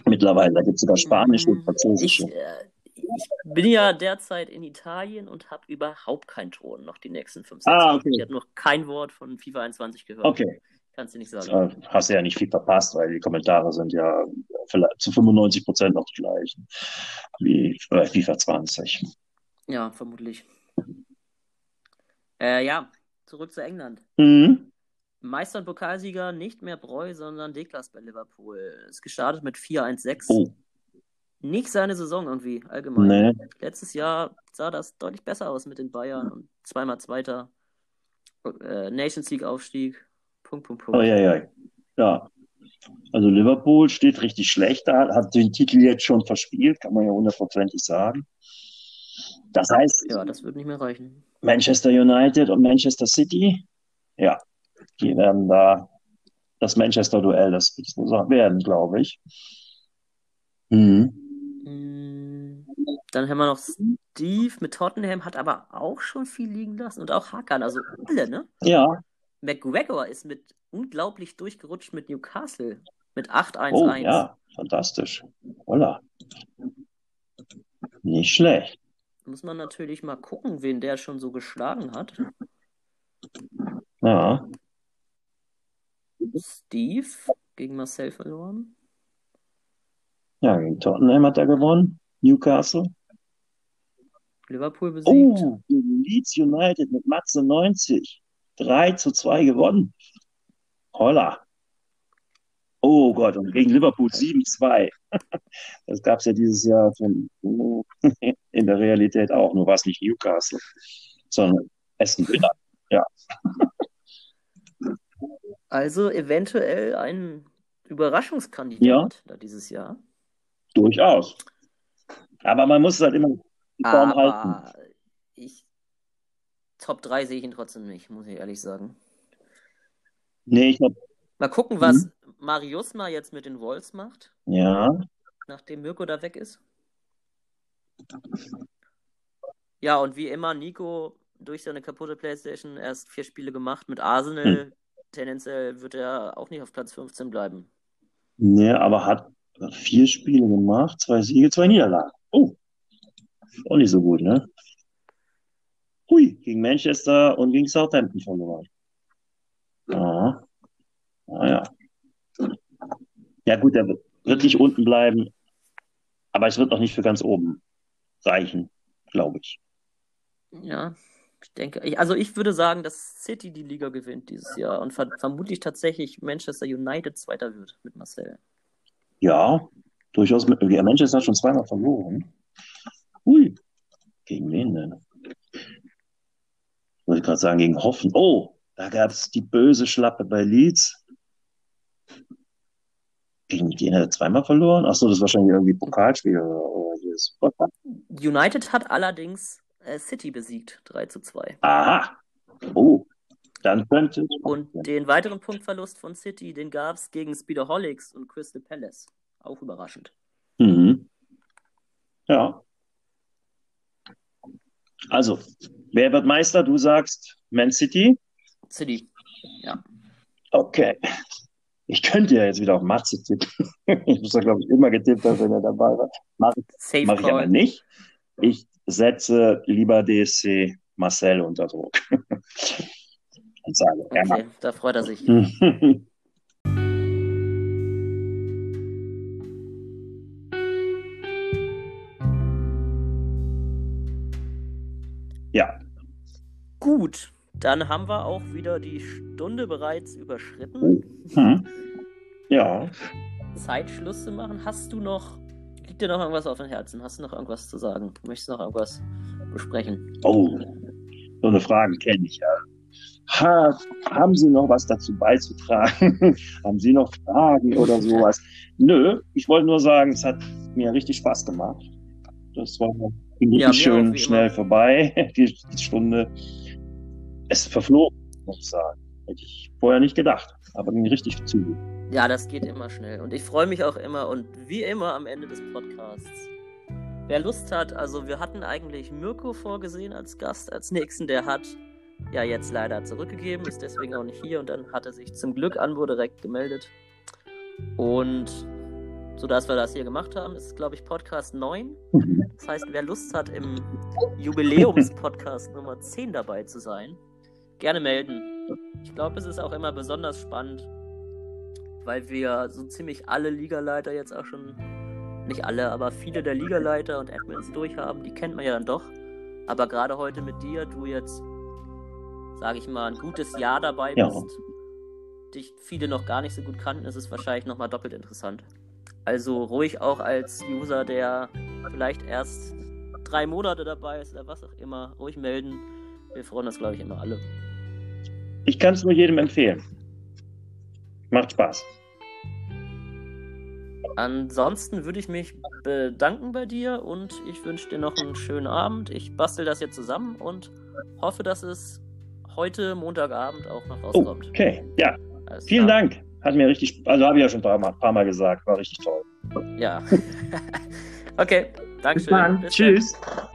[SPEAKER 2] Mittlerweile, da gibt es sogar spanische und französische.
[SPEAKER 1] Ich, äh, ich bin ja derzeit in Italien und habe überhaupt keinen Ton noch die nächsten fünf,
[SPEAKER 2] sechs ah, okay.
[SPEAKER 1] Ich habe noch kein Wort von FIFA 21 gehört.
[SPEAKER 2] Okay.
[SPEAKER 1] Kannst du nicht sagen.
[SPEAKER 2] Hast du ja nicht viel verpasst, weil die Kommentare sind ja zu 95 Prozent noch die gleichen wie bei FIFA 20.
[SPEAKER 1] Ja, vermutlich. Äh, ja, zurück zu England.
[SPEAKER 2] Mhm.
[SPEAKER 1] Meister und Pokalsieger nicht mehr Breu, sondern Deklas bei Liverpool. Ist gestartet mit 4-1-6.
[SPEAKER 2] Oh.
[SPEAKER 1] Nicht seine Saison irgendwie, allgemein.
[SPEAKER 2] Nee.
[SPEAKER 1] Letztes Jahr sah das deutlich besser aus mit den Bayern und zweimal Zweiter. Äh, Nations League Aufstieg. Punkt, Punkt, Punkt.
[SPEAKER 2] Oh, ja, ja. ja. Also Liverpool steht richtig schlecht da, hat den Titel jetzt schon verspielt, kann man ja hundertprozentig sagen. Das heißt.
[SPEAKER 1] Ja, das wird nicht mehr reichen.
[SPEAKER 2] Manchester United und Manchester City, ja, die werden da das Manchester-Duell das werden, glaube ich.
[SPEAKER 1] Mhm. Dann haben wir noch Steve mit Tottenham, hat aber auch schon viel liegen lassen und auch Hakan, also alle, ne?
[SPEAKER 2] Ja.
[SPEAKER 1] McGregor ist mit unglaublich durchgerutscht mit Newcastle mit 8-1-1.
[SPEAKER 2] Oh ja, fantastisch. Holla. Nicht schlecht
[SPEAKER 1] muss man natürlich mal gucken, wen der schon so geschlagen hat.
[SPEAKER 2] Ja.
[SPEAKER 1] Steve gegen Marcel verloren.
[SPEAKER 2] Ja, gegen Tottenham hat er gewonnen. Newcastle.
[SPEAKER 1] Liverpool besiegt.
[SPEAKER 2] Oh, Leeds United mit Matze 90. 3 zu 2 gewonnen. Holla. Oh Gott, und gegen Liverpool 7-2. Das gab es ja dieses Jahr von, in der Realität auch, nur war es nicht Newcastle, sondern Essen Villa. Ja.
[SPEAKER 1] Also eventuell ein Überraschungskandidat ja. dieses Jahr.
[SPEAKER 2] Durchaus. Aber man muss es halt immer die Form Aber halten.
[SPEAKER 1] Ich, Top 3 sehe ich ihn trotzdem nicht, muss ich ehrlich sagen.
[SPEAKER 2] Nee, ich glaube,
[SPEAKER 1] Mal gucken, was mhm. Marius mal jetzt mit den Wolves macht.
[SPEAKER 2] Ja.
[SPEAKER 1] Nachdem Mirko da weg ist. Ja, und wie immer, Nico durch seine kaputte Playstation erst vier Spiele gemacht mit Arsenal. Hm. Tendenziell wird er auch nicht auf Platz 15 bleiben.
[SPEAKER 2] Nee, aber hat vier Spiele gemacht, zwei Siege, zwei Niederlagen. Oh. Auch nicht so gut, ne? Hui, gegen Manchester und gegen Southampton verloren. Ja. Naja. Ja gut, er wird wirklich unten bleiben, aber es wird noch nicht für ganz oben reichen, glaube ich.
[SPEAKER 1] Ja, ich denke, also ich würde sagen, dass City die Liga gewinnt dieses Jahr und ver vermutlich tatsächlich Manchester United Zweiter wird mit Marcel.
[SPEAKER 2] Ja, durchaus. Mit, Manchester hat schon zweimal verloren. Ui, gegen wen denn? Ich gerade sagen, gegen Hoffen. Oh, da gab es die böse Schlappe bei Leeds. Gegen den hat er zweimal verloren. Achso, das ist wahrscheinlich irgendwie Pokalspiel oder
[SPEAKER 1] dieses United hat allerdings äh, City besiegt, 3 zu 2.
[SPEAKER 2] Aha. Oh, dann könnte.
[SPEAKER 1] Und den weiteren Punktverlust von City, den gab es gegen Speederholics und Crystal Palace. Auch überraschend.
[SPEAKER 2] Mhm. Ja. Also, wer wird Meister? Du sagst Man City?
[SPEAKER 1] City, ja.
[SPEAKER 2] Okay. Ich könnte ja jetzt wieder auf Matze tippen. ich muss da, glaube ich, immer getippt haben, wenn er dabei war. Mache mach ich aber nicht. Ich setze lieber DSC Marcel unter Druck.
[SPEAKER 1] Und sage, okay, ja, da freut er sich.
[SPEAKER 2] ja.
[SPEAKER 1] Gut, dann haben wir auch wieder die Stunde bereits überschritten. Hm.
[SPEAKER 2] Ja.
[SPEAKER 1] Zeit, Schluss zu machen. Hast du noch, liegt dir noch irgendwas auf dem Herzen? Hast du noch irgendwas zu sagen? Möchtest du noch irgendwas besprechen?
[SPEAKER 2] Oh, so eine Frage kenne ich ja. Ha, haben Sie noch was dazu beizutragen? haben Sie noch Fragen oder sowas? Nö, ich wollte nur sagen, es hat mir richtig Spaß gemacht. Das war ja, schön schnell immer. vorbei, die, Stunde es verflogen, muss ich sagen. Hätte ich vorher nicht gedacht, aber ging richtig zu.
[SPEAKER 1] Ja, das geht immer schnell. Und ich freue mich auch immer und wie immer am Ende des Podcasts. Wer Lust hat, also wir hatten eigentlich Mirko vorgesehen als Gast, als nächsten, der hat ja jetzt leider zurückgegeben, ist deswegen auch nicht hier und dann hat er sich zum Glück Anwo direkt gemeldet. Und so dass wir das hier gemacht haben, ist glaube ich Podcast 9. Mhm. Das heißt, wer Lust hat, im Jubiläums-Podcast Nummer 10 dabei zu sein, gerne melden. Ich glaube, es ist auch immer besonders spannend, weil wir so ziemlich alle Ligaleiter jetzt auch schon, nicht alle, aber viele der Ligaleiter und Admins durchhaben. Die kennt man ja dann doch. Aber gerade heute mit dir, du jetzt, sage ich mal, ein gutes Jahr dabei bist, ja. dich viele noch gar nicht so gut kannten, ist es wahrscheinlich nochmal doppelt interessant. Also ruhig auch als User, der vielleicht erst drei Monate dabei ist oder was auch immer, ruhig melden. Wir freuen uns, glaube ich, immer alle.
[SPEAKER 2] Ich kann es nur jedem empfehlen. Macht Spaß.
[SPEAKER 1] Ansonsten würde ich mich bedanken bei dir und ich wünsche dir noch einen schönen Abend. Ich bastel das jetzt zusammen und hoffe, dass es heute Montagabend auch noch rauskommt.
[SPEAKER 2] Okay, ja. Alles Vielen klar. Dank. Hat mir richtig, also habe ich ja schon ein paar Mal, paar Mal gesagt, war richtig toll.
[SPEAKER 1] Ja. okay, Dankeschön.
[SPEAKER 2] Bis dann. Bis Tschüss. Dann.